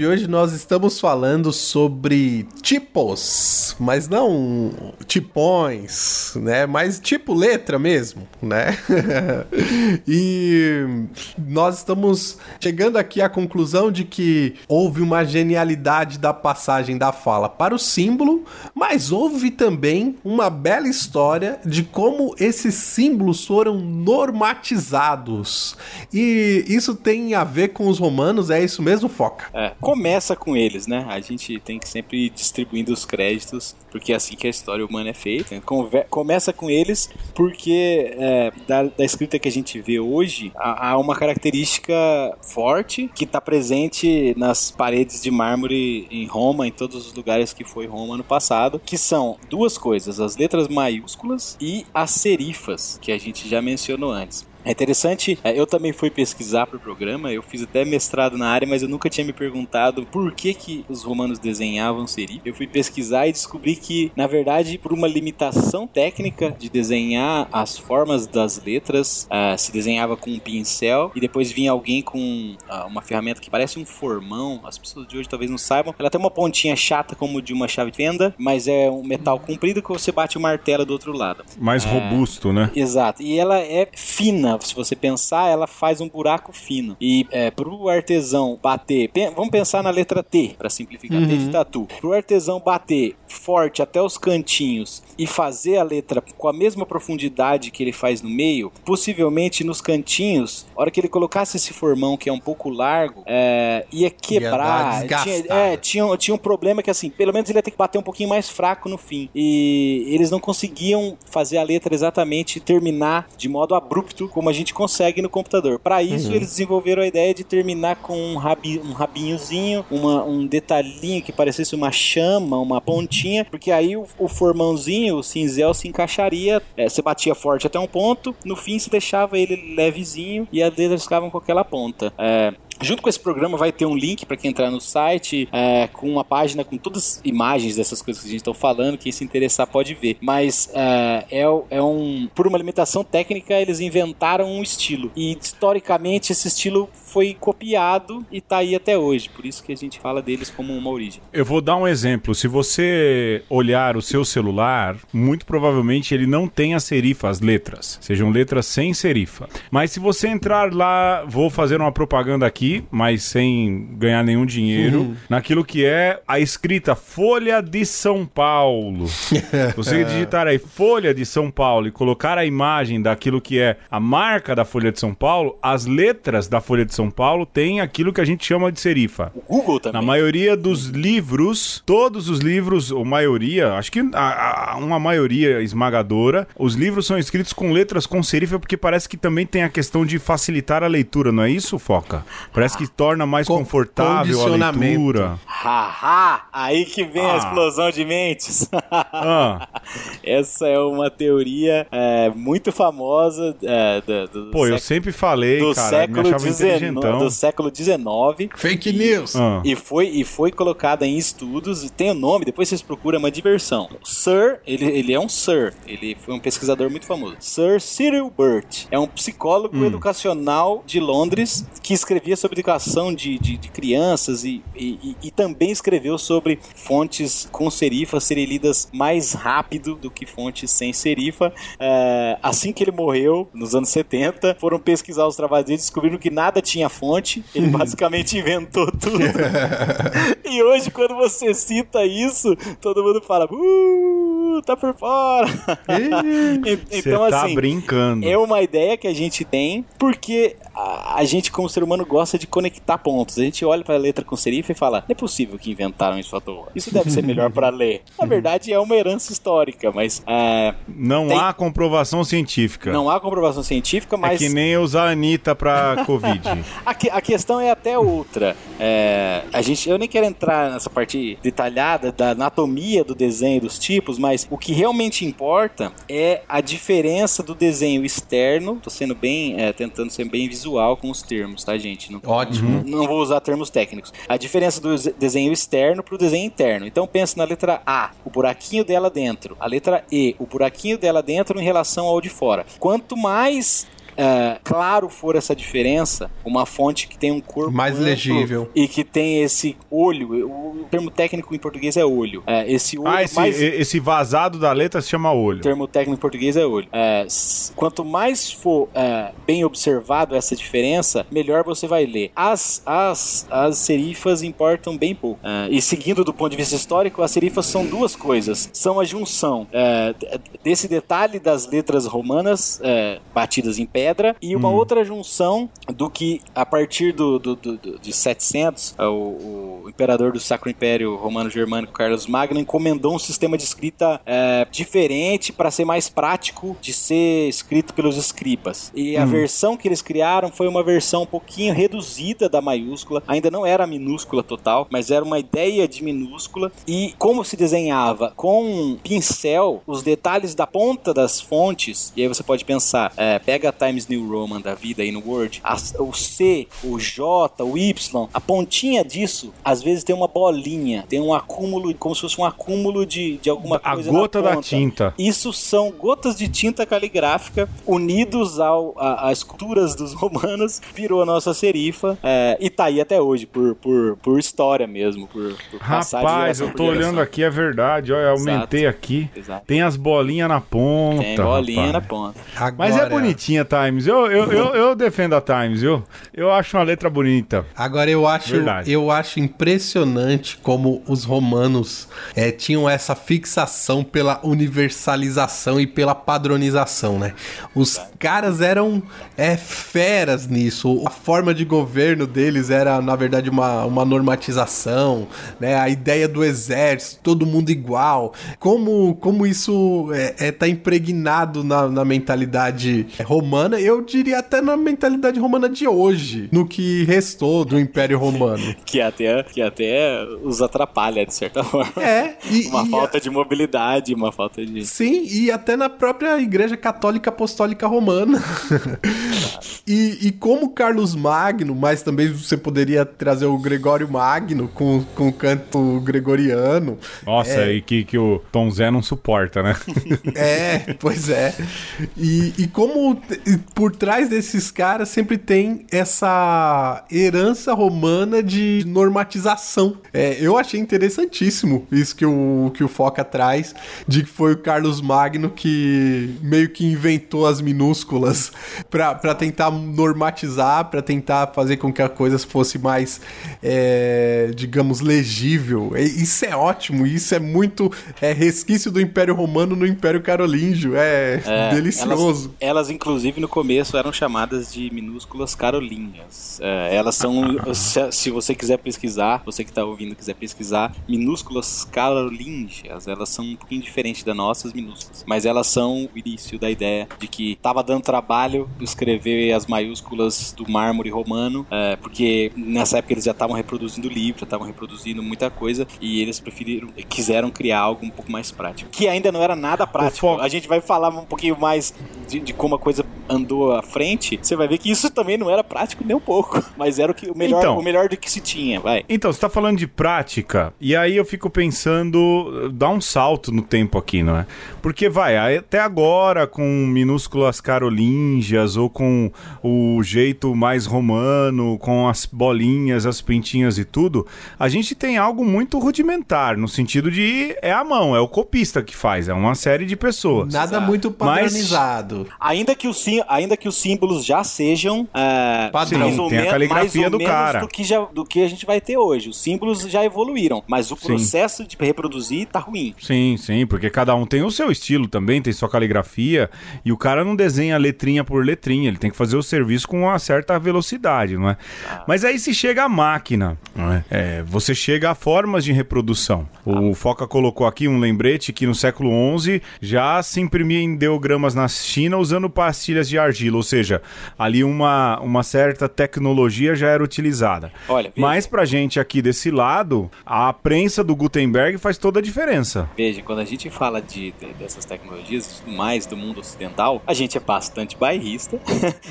de hoje nós estamos falando sobre tipos, mas não tipões, né? Mas tipo letra mesmo, né? e nós estamos chegando aqui à conclusão de que houve uma genialidade da passagem da fala para o símbolo, mas houve também uma bela história de como esses símbolos foram normatizados. E isso tem a ver com os romanos, é isso mesmo, Foca? É, começa com eles, né? A gente tem que sempre ir distribuindo os créditos, porque é assim que a história humana é feita. Conver começa com eles, porque é, da, da, escrita que a gente vê hoje, há uma característica forte que está presente nas paredes de mármore em Roma, em todos os lugares que foi Roma no passado, que são duas coisas: as letras maiúsculas e as serifas, que a gente já mencionou antes. É interessante, é, eu também fui pesquisar para o programa, eu fiz até mestrado na área, mas eu nunca tinha me perguntado por que, que os romanos desenhavam serif. Eu fui pesquisar e descobri que, na verdade, por uma limitação técnica de desenhar as formas das letras, uh, se desenhava com um pincel e depois vinha alguém com uh, uma ferramenta que parece um formão, as pessoas de hoje talvez não saibam. Ela tem uma pontinha chata como de uma chave de fenda, mas é um metal comprido que você bate o martelo do outro lado. Mais uh, robusto, né? Exato. E ela é fina se você pensar, ela faz um buraco fino. E é, pro artesão bater, vamos pensar na letra T, para simplificar, uhum. T de tatu. Pro artesão bater forte até os cantinhos e fazer a letra com a mesma profundidade que ele faz no meio, possivelmente nos cantinhos, a hora que ele colocasse esse formão que é um pouco largo, é, ia quebrar. Ia tinha, é, tinha, tinha um problema que assim, pelo menos ele ia ter que bater um pouquinho mais fraco no fim. E eles não conseguiam fazer a letra exatamente terminar de modo abrupto como a gente consegue no computador. Para isso, uhum. eles desenvolveram a ideia de terminar com um, rabi, um rabinhozinho, uma, um detalhinho que parecesse uma chama, uma pontinha, porque aí o, o formãozinho, o cinzel, se encaixaria. É, você batia forte até um ponto, no fim você deixava ele levezinho e as letras ficavam com aquela ponta. É, Junto com esse programa vai ter um link para quem entrar no site é, com uma página com todas as imagens dessas coisas que a gente está falando. Quem se interessar pode ver. Mas é, é, é, um. Por uma limitação técnica, eles inventaram um estilo. E historicamente esse estilo foi copiado e está aí até hoje. Por isso que a gente fala deles como uma origem. Eu vou dar um exemplo. Se você olhar o seu celular, muito provavelmente ele não tem a serifa, as letras. Sejam letras sem serifa. Mas se você entrar lá, vou fazer uma propaganda aqui mas sem ganhar nenhum dinheiro, uhum. naquilo que é a escrita Folha de São Paulo. Você digitar aí Folha de São Paulo e colocar a imagem daquilo que é a marca da Folha de São Paulo, as letras da Folha de São Paulo têm aquilo que a gente chama de serifa. O Google também. Na maioria dos livros, todos os livros, ou maioria, acho que a, a, uma maioria esmagadora, os livros são escritos com letras com serifa porque parece que também tem a questão de facilitar a leitura, não é isso, Foca? Parece que torna mais Co confortável a leitura. Haha! Aí que vem ah. a explosão de mentes. ah. Essa é uma teoria é, muito famosa é, do, do Pô, eu sempre falei, do cara, século Do século XIX. Fake news. Ah. E, foi, e foi colocada em estudos, e tem o um nome, depois vocês procuram, é uma diversão. Sir, ele, ele é um Sir, ele foi um pesquisador muito famoso. Sir Cyril Burt. É um psicólogo hum. educacional de Londres que escrevia sobre educação de, de, de crianças e, e, e, também escreveu sobre fontes com serifa serem lidas mais rápido do que fontes sem serifa. É, assim que ele morreu, nos anos 70, foram pesquisar os trabalhos dele e descobriram que nada tinha fonte. Ele basicamente inventou tudo. e hoje, quando você cita isso, todo mundo fala: Uh, tá por fora. então, tá assim, brincando. É uma ideia que a gente tem, porque a, a gente, como ser humano, gosta de conectar pontos. A gente olha pra letra com serifa e fala: não é possível que inventaram isso à toa. Isso deve ser melhor pra ler. Na verdade, é uma herança histórica, mas é, Não Tem- há comprovação científica. não há comprovação científica, É mas. que nem usar a Anitta pra Covid. A, que- a questão é até outra. É, a gente, eu nem quero entrar nessa parte detalhada da anatomia do desenho dos tipos, mas o que realmente importa é a diferença do desenho externo. Tô sendo bem, é, tentando ser bem visual com os termos, tá, gente? Não, Ótimo. não vou usar termos técnicos. A diferença do desenho externo pro desenho interno. Então pensa na letra A, o buraquinho dela dentro. A letra E, o buraquinho dela dentro em relação ao de fora. Quanto mais é, claro for essa diferença, uma fonte que tem um corpo Mais legível. e que tem esse olho, o termo técnico em português é olho. É, esse olho Ah, esse, mais esse vazado da letra se chama olho. o termo técnico em português é olho. É, quanto mais for é, bem observado essa diferença, melhor você vai ler. As, as, as serifas importam bem pouco. É, e seguindo do ponto de vista histórico, as serifas são duas coisas. São a junção é, desse detalhe das letras romanas é, batidas em pedra e uma outra junção do que a partir do, do, do- do- de 700, é, o, o imperador do Sacro Império Romano-Germânico Carlos Magno encomendou um sistema de escrita é, diferente para ser mais prático de ser escrito pelos escribas. E a versão que eles criaram foi uma versão um pouquinho reduzida da maiúscula, ainda não era minúscula total, mas era uma ideia de minúscula. E como se desenhava com um pincel os detalhes da ponta das fontes, e aí você pode pensar, é, pega a Times New Roman da vida aí no Word, as- o C, o J, o Y, a pontinha disso, às vezes tem uma bolinha, tem um acúmulo, como se fosse um acúmulo de, de alguma A coisa na gota da tinta. Isso são gotas de tinta caligráfica unidos ao, a, às esculturas dos romanos, virou a nossa serifa é, e tá aí até hoje, por, por, por história mesmo, por, por Rapaz, eu tô olhando aqui, é verdade. Olha, eu aumentei Exato. aqui. Exato. Tem as bolinhas na ponta. Tem bolinha rapaz. na ponta. Mas é Agora- bonitinha, Times. Eu, eu, eu, eu defendo a Times, viu? Eu acho uma letra bonita. Agora eu acho, Verdade. eu acho impressionante como os romanos eh, tinham essa fixação pela universalização e pela padronização, né? Os caras eram é, feras nisso. A forma de governo deles era, na verdade, uma, uma normatização, né? A ideia do exército, todo mundo igual. Como, como isso é, é, tá impregnado na, na mentalidade romana, eu diria até na mentalidade romana de hoje, no que restou do Império Romano. Que até, que até os atrapalha, de certa forma. É, e, Uma e falta de mobilidade, uma falta de. Sim, e até na própria Igreja Católica Apostólica Romana. e, e como Carlos Magno, mas também você poderia trazer o Gregório Magno com, com o canto gregoriano. Nossa, e que, que o Tom Zé não suporta, né? É, pois é. E, e como por trás desses caras sempre tem essa herança romana de normatização. É, eu achei interessantíssimo isso que o, que o Foca traz, de que foi o Carlos Magno que meio que inventou as minúsculas pra tentar normatizar, pra tentar fazer com que a coisa fosse mais, é, digamos, legível. Isso é ótimo, isso é muito é, resquício do Império Romano no Império Carolíngio. É, É, delicioso. Elas, elas, inclusive, no começo eram chamadas de minúsculas carolinhas. É, elas são, se, se você quiser pesquisar, você que está ouvindo quiser pesquisar, minúsculas carolingias, elas são um pouquinho diferentes das nossas minúsculas. Mas elas são o início da ideia de que estava dando trabalho escrever as maiúsculas do mármore romano, é, porque nessa época eles já estavam reproduzindo livro, já estavam reproduzindo muita coisa, e eles preferiram, quiseram criar algo um pouco mais prático. Que ainda não era nada prático. A gente vai falar um pouquinho mais de, de como a coisa andou à frente, você vai ver que isso também não era prático nem um pouco. Mas era o, que, o, melhor, Então. o melhor do que se tinha, vai. Então, você tá falando de prática, e aí eu fico pensando, dá um salto no tempo aqui, não é? Porque vai, até agora, com minúsculas carolingias, ou com o jeito mais romano, com as bolinhas, as pintinhas e tudo, a gente tem algo muito rudimentar, no sentido de é a mão, é o copista que faz, é uma série de pessoas. Nada muito Mas- padronizado. Ainda que o sim, ainda que os símbolos já sejam é, Padrão. mais ou tem a menos- caligrafia do menos cara. do que, já, do que a gente vai ter hoje. Os símbolos já evoluíram, mas o Sim. processo de reproduzir tá ruim. Sim, sim, porque cada um tem o seu estilo também, tem sua caligrafia, e o cara não desenha letrinha por letrinha, ele tem que fazer o serviço com uma certa velocidade, não é? Mas aí se chega a máquina, é? É, você chega a formas de reprodução. O Foca colocou aqui um lembrete que no século XI já se imprimia em ideogramas na China usando pastilhas de argila, ou seja, ali uma, uma certa tecnologia já era utilizada. Olha, veja. Mas pra gente aqui desse lado, a prensa do Gutenberg faz toda a diferença. Veja, quando a gente fala de, de- dessas tecnologias mais do mundo ocidental, a gente é bastante bairrista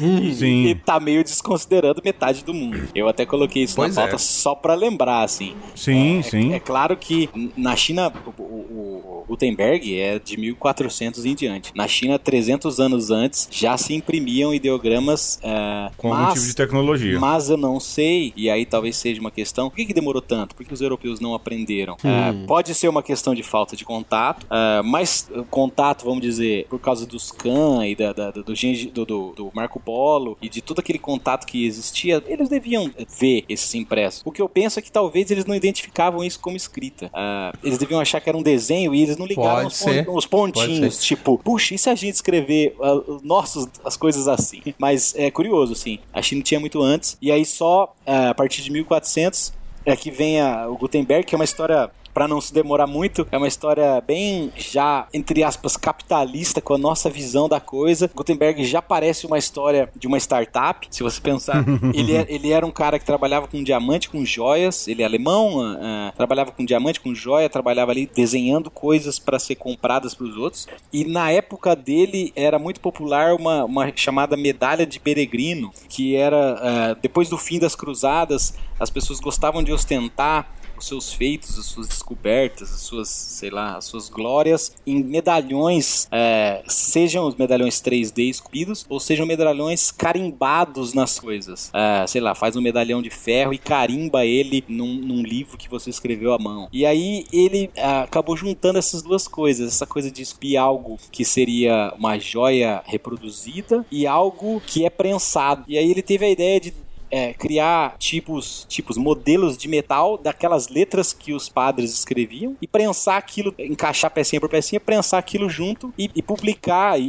e, Sim. e tá meio desconsiderando metade do mundo. Eu até coloquei isso Pois na é. pauta só pra lembrar, assim. Sim, É- sim. É, claro que na China, o, o- o Gutenberg é de 1400 em diante. Na China, 300 anos antes, já se imprimiam ideogramas. é, Com algum mas- tipo de tecnologia. mas eu não sei, e aí talvez seja uma questão. Por que, que demorou tanto? Por que os europeus não aprenderam? É, pode ser uma questão de falta de contato, é, mas uh, contato, vamos dizer, por causa dos Khan e da, da- do, do, do- do Marco Polo e de todo aquele contato que existia, eles deviam ver esses impressos. O que eu penso é que talvez eles não identificavam isso como escrita. É, eles deviam achar que era um desenho e eles não ligaram Pode os, pon- os pontinhos, tipo, puxa, e se a gente escrever os nossos as coisas assim? Mas é curioso, assim. A China tinha muito antes, e aí só ah, a partir de 1400 é que vem a- o Gutenberg, que é uma história. Pra não se demorar muito, é uma história bem já, entre aspas, capitalista com a nossa visão da coisa. Gutenberg já parece uma história de uma startup. Se você pensar, ele, é- ele era um cara que trabalhava com diamante, com joias. Ele é alemão, ah, trabalhava com diamante, com joia, trabalhava ali desenhando coisas para ser compradas para os outros. E na época dele era muito popular uma, uma chamada medalha de peregrino, que era ah, depois do fim das cruzadas, as pessoas gostavam de ostentar os seus feitos, as suas descobertas, as suas, sei lá, as suas glórias em medalhões, é, sejam os medalhões 3D esculpidos ou sejam medalhões carimbados nas coisas. É, sei lá, faz um medalhão de ferro e carimba ele num, num livro que você escreveu à mão. E aí ele ah, acabou juntando essas duas coisas, essa coisa de espir algo que seria uma joia reproduzida e algo que é prensado. E aí ele teve a ideia de é, criar tipos, tipos, modelos de metal daquelas letras que os padres escreviam e prensar aquilo, encaixar pecinha por pecinha, prensar aquilo junto e, e publicar e,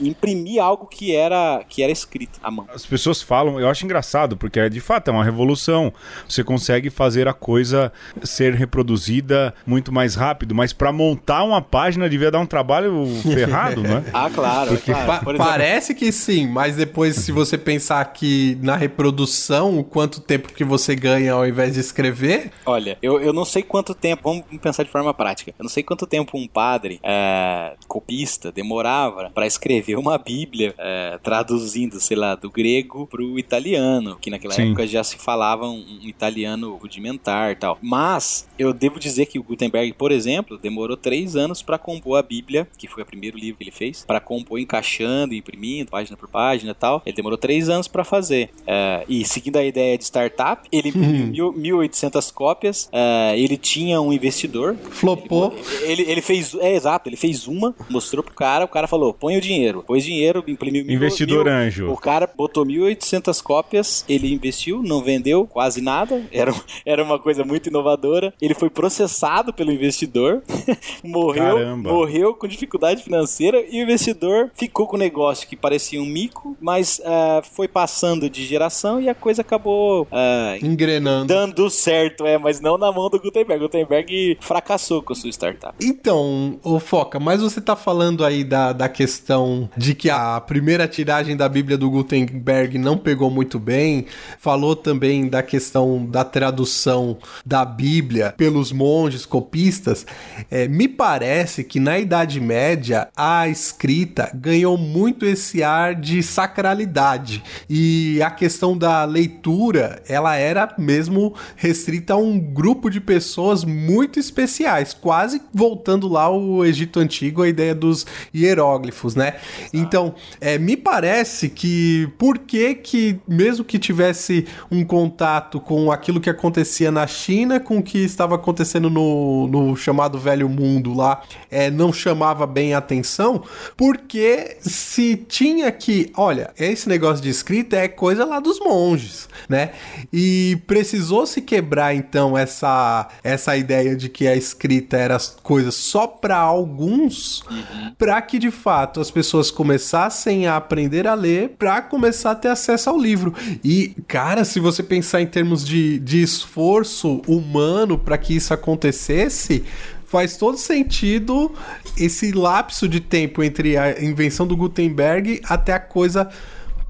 e- imprimir algo que era que era escrito à mão. As pessoas falam, eu acho engraçado, porque é, de fato é uma revolução. Você consegue fazer a coisa ser reproduzida muito mais rápido, mas pra montar uma página devia dar um trabalho ferrado, né? Ah, claro, é claro. Pa- exemplo, parece que sim, mas depois, se você pensar que na reprodução, o quanto tempo que você ganha ao invés de escrever, Olha, eu, eu não sei quanto tempo, vamos pensar de forma prática. Eu não sei quanto tempo um padre é, copista demorava para escrever uma Bíblia é, traduzindo, sei lá, do grego pro italiano, que naquela Sim. época já se falava um, um italiano rudimentar e tal. Mas eu devo dizer que o Gutenberg, por exemplo, demorou três anos para compor a Bíblia, que foi o primeiro livro que ele fez, para compor encaixando, imprimindo, página por página e tal. Ele demorou três anos para fazer. É, e seguindo a ideia de startup, ele imprimiu 1.800 cópias. é, ele tinha um investidor. flopou. Ele, ele fez, é exato, ele fez uma, mostrou pro cara, o cara falou: põe o dinheiro. Pôs dinheiro, imprimiu mil- Investidor mil- anjo. O cara botou 1.800 cópias, ele investiu, não vendeu quase nada, era, era uma coisa muito inovadora. Ele foi processado pelo investidor, morreu, Caramba. morreu com dificuldade financeira e o investidor ficou com o negócio que parecia um mico, mas ah, foi passando de geração e a coisa acabou ah, Engrenando. dando certo, é, mas não na mão do Gutenberg. Gutenberg fracassou com a sua startup. Então, ô Foca, mas você tá falando aí da, da questão de que a primeira tiragem da Bíblia do Gutenberg não pegou muito bem, falou também da questão da tradução da Bíblia pelos monges copistas. É, me parece que na Idade Média a escrita ganhou muito esse ar de sacralidade e a questão da leitura, ela era mesmo restrita a um grupo de pessoas muito especiais, quase voltando lá ao Egito Antigo, a ideia dos hieróglifos, né? Então, é, me parece que por que que, mesmo que tivesse um contato com aquilo que acontecia na China, com o que estava acontecendo no, no chamado Velho Mundo lá, é, não chamava bem a atenção, porque se tinha que, olha, esse negócio de escrita é coisa lá dos monges, né? E precisou se quebrar então essa essa ideia de que a escrita era coisa só para alguns, uhum. para que de fato as pessoas começassem a aprender a ler, para começar a ter acesso ao livro. E cara, se você pensar em termos de, de esforço humano para que isso acontecesse, faz todo sentido esse lapso de tempo entre a invenção do Gutenberg até a coisa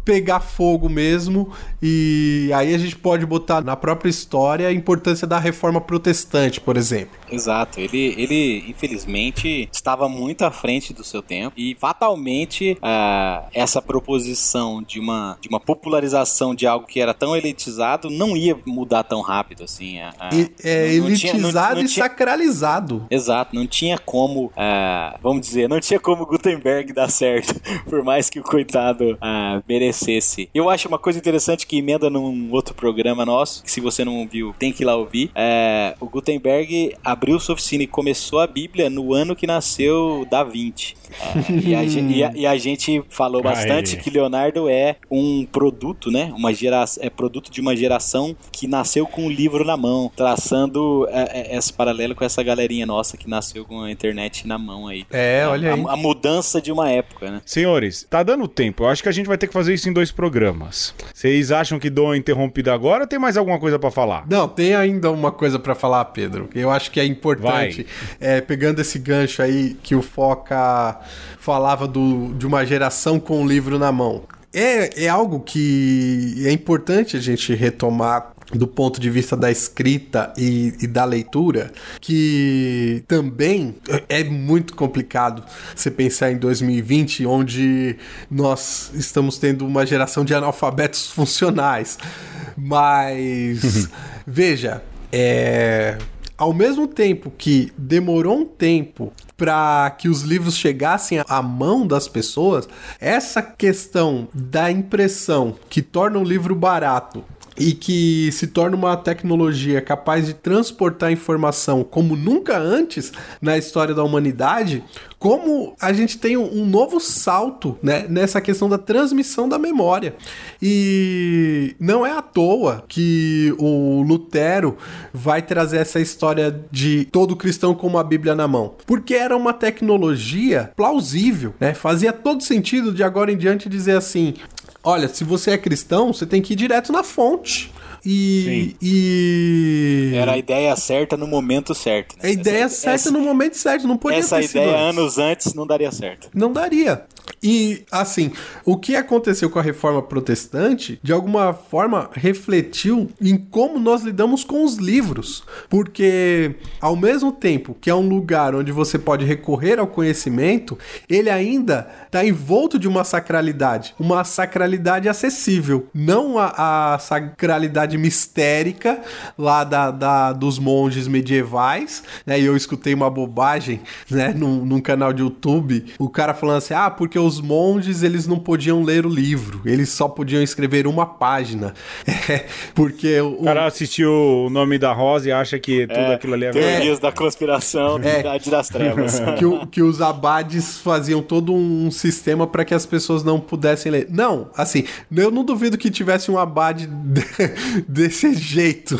pegar fogo mesmo. E aí a gente pode botar na própria história a importância da reforma protestante, por exemplo. Exato. Ele, ele infelizmente, estava muito à frente do seu tempo e fatalmente uh, essa proposição de uma, de uma popularização de algo que era tão elitizado não ia mudar tão rápido assim. Uh, e, é não, elitizado não tinha, não, e sacralizado. Exato. Não tinha como, uh, vamos dizer, não tinha como Gutenberg dar certo, por mais que o coitado uh, merecesse. Eu acho uma coisa interessante que emenda num outro programa nosso, que se você não viu, tem que ir lá ouvir. É, o Gutenberg abriu sua oficina e começou a Bíblia no ano que nasceu Da Vinci. É, e, a, e, a, e, a, gente falou bastante que Leonardo é um produto, né? Uma geração, é produto de uma geração que nasceu com um livro na mão, traçando é, é, esse paralelo com essa galerinha nossa que nasceu com a internet na mão aí. É, olha aí. A, a mudança de uma época, né? Senhores, tá dando tempo. Eu acho que a gente vai ter que fazer isso em dois programas. Vocês acham que dou interrompida agora ou tem mais alguma coisa para falar? Não, tem ainda uma coisa para falar, Pedro. Eu acho que é importante. É, pegando esse gancho aí que o Foca falava do, de uma geração com o livro na mão. É, é algo que é importante a gente retomar do ponto de vista da escrita e, e, da leitura, que também é muito complicado você pensar em 2020, onde nós estamos tendo uma geração de analfabetos funcionais. Mas, veja, é, ao mesmo tempo que demorou um tempo para que os livros chegassem à mão das pessoas, essa questão da impressão que torna um livro barato e que se torna uma tecnologia capaz de transportar informação como nunca antes na história da humanidade, como a gente tem um, novo salto né, nessa questão da transmissão da memória. E não é à toa que o Lutero vai trazer essa história de todo cristão com uma Bíblia na mão, porque era uma tecnologia plausível, né? Fazia todo sentido de agora em diante dizer assim: olha, se você é cristão, você tem que ir direto na fonte. E, e. Era a ideia certa no momento certo. Né? A ideia essa, certa essa, no momento certo, não podia Essa ideia anos antes não daria certo. Não daria. E, assim, o que aconteceu com a reforma protestante, de alguma forma, refletiu em como nós lidamos com os livros. Porque, ao mesmo tempo que é um lugar onde você pode recorrer ao conhecimento, ele ainda está envolto de uma sacralidade. Uma sacralidade acessível. Não a, a sacralidade mistérica lá da, da, dos monges medievais. Né? E eu escutei uma bobagem né, num, num canal de YouTube. O cara falando assim: ah, porque os monges eles não podiam ler o livro, eles só podiam escrever uma página. É, porque o, o cara assistiu o nome da Rosa e acha que tudo é, aquilo ali é Teorias é, da conspiração, é, Idade das Trevas. Que, o, que os abades faziam todo um sistema para que as pessoas não pudessem ler. Não, assim, eu não duvido que tivesse um abade de, desse jeito,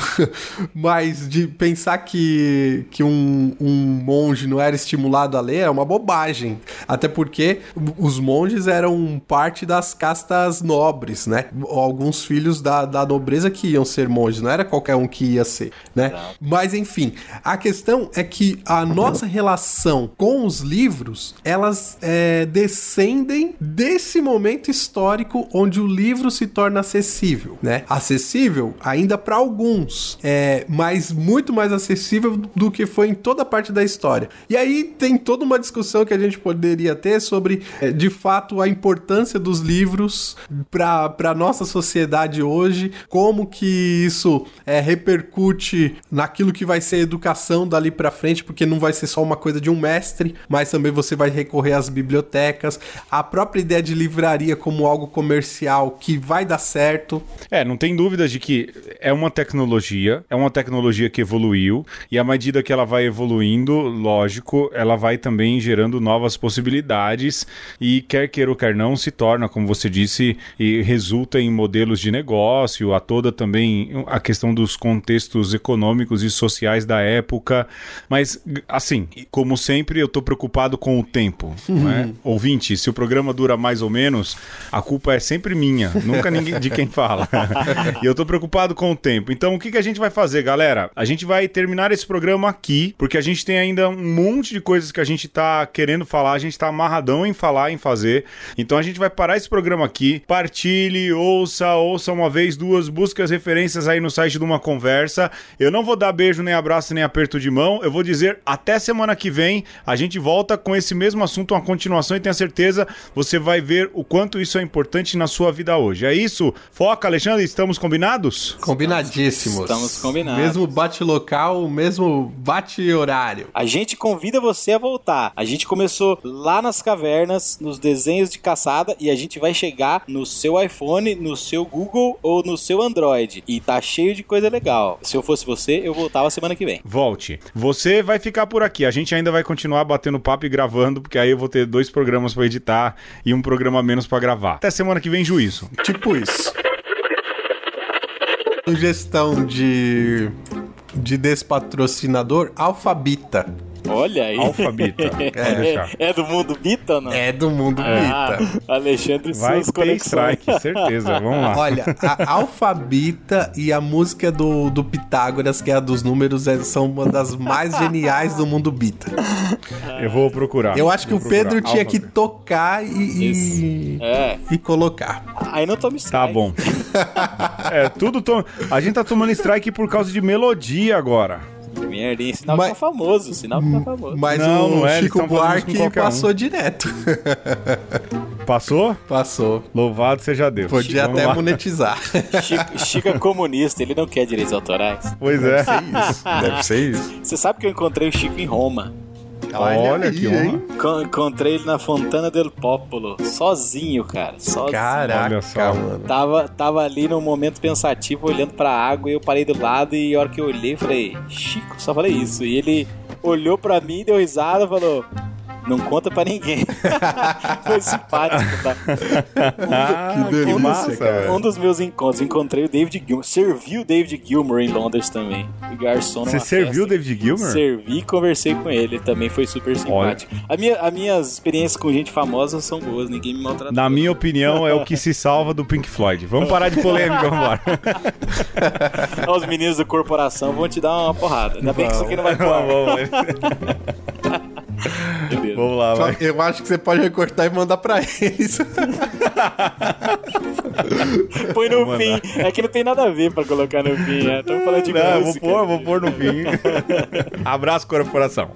mas de pensar que, que um, um monge não era estimulado a ler é uma bobagem. Até porque os monges eram parte das castas nobres, né? Alguns filhos da, da nobreza que iam ser monges, não era qualquer um que ia ser, né? Mas enfim, a questão é que a nossa relação com os livros, elas é, descendem desse momento histórico onde o livro se torna acessível, né? Acessível ainda para alguns, é, mas muito mais acessível do que foi em toda parte da história. E aí tem toda uma discussão que a gente poderia ter sobre é, de fato a importância dos livros para a nossa sociedade hoje, como que isso é, repercute naquilo que vai ser a educação dali para frente, porque não vai ser só uma coisa de um mestre, mas também você vai recorrer às bibliotecas, a própria ideia de livraria como algo comercial que vai dar certo. É, não tem dúvidas de que é uma tecnologia, é uma tecnologia que evoluiu, e à medida que ela vai evoluindo, lógico, ela vai também gerando novas possibilidades, e quer queira ou quer não, se torna, como você disse, e resulta em modelos de negócio, a toda também a questão dos contextos econômicos e sociais da época. Mas, assim, como sempre, eu tô preocupado com o tempo. Né? Ouvinte, se o programa dura mais ou menos, a culpa é sempre minha, nunca ninguém de quem fala. e eu tô preocupado com o tempo. Então, o que, que a gente vai fazer, galera? A gente vai terminar esse programa aqui, porque a gente tem ainda um monte de coisas que a gente tá querendo falar, a gente tá amarradão em falar, em fazer. Então, a gente vai parar esse programa aqui. Partilhe, ouça, ouça uma vez, duas, busque as referências aí no site de uma conversa. Eu não vou dar beijo, nem abraço, nem aperto de mão. Eu vou dizer até semana que vem. A gente volta com esse mesmo assunto, uma continuação, e tenha certeza você vai ver o quanto isso é importante na sua vida hoje. É isso? Foca, Alexandre, estamos combinados? Combinadíssimos. Estamos combinados. Mesmo bate local, mesmo bate horário. A gente convida você a voltar. A gente começou lá nas cavernas, nos desenhos de caçada, e a gente vai chegar no seu iPhone, no seu Google ou no seu Android. E tá cheio de coisa legal. Se eu fosse você, eu voltava semana que vem. Volte. Você vai ficar por aqui. A gente ainda vai continuar batendo papo e gravando, porque aí eu vou ter dois programas pra editar e um programa menos pra gravar. Até semana que vem, juízo. Tipo isso. Sugestão de, de despatrocinador, Alfabita. Olha aí. Alfabita. Deixar. É, do mundo Bita ou não? É do mundo Ah, Bita. Alexandre Vai suas ter strike, certeza. Vamos lá. Olha, a Alfabita e a música do, do Pitágoras, que é a dos números, é- são uma das mais geniais do mundo Bita. Eu vou procurar. Eu acho que o Pedro tinha que tocar e, e, É, e colocar. aí não tome Tá strike. bom. É, tudo. To... A gente tá tomando strike por causa de melodia agora. Merda, hein? Sinal Mas- que tá famoso, sinal que tá famoso. Mas Não, o não é, Chico Buarque qualquer um. passou direto. Passou? passou. Louvado seja Deus. Podia Vamos até monetizar. Chico, Chico é comunista, ele não quer direitos autorais. Pois é. isso. Deve ser isso. Você sabe que eu encontrei o Chico em Roma. Olha que honra. Con- encontrei ele na Fontana del Popolo, sozinho, cara. Sozinho. Caraca, só. mano. Tava, tava ali num momento pensativo, olhando pra água, e eu parei do lado, e a hora que eu olhei, falei, Chico, só falei isso. E ele olhou pra mim, deu risada e falou. Não conta pra ninguém. Foi simpático, tá? Ah, Que delícia, massa, cara. velho. Um dos meus encontros, encontrei o David Gilmour. Servi o David Gilmour em Londres também. E garçom Você serviu o. David Gilmer? Servi e conversei com ele. Também foi super simpático. A minha, as minhas experiências com gente famosa são boas. Ninguém me maltratou. Na minha opinião, é o que se salva do Pink Floyd. Vamos parar de polêmica, vamos lá. Os meninos da corporação vão te dar uma porrada. Ainda bem que isso aqui não vai pôr. Vamos, Beleza. vamos lá, vai. eu acho que você pode recortar e mandar pra eles. Põe no fim. É que não tem nada a ver pra colocar no fim. Estamos falando de Não, eu vou música. pôr, vou pôr no fim. Abraço, corporação.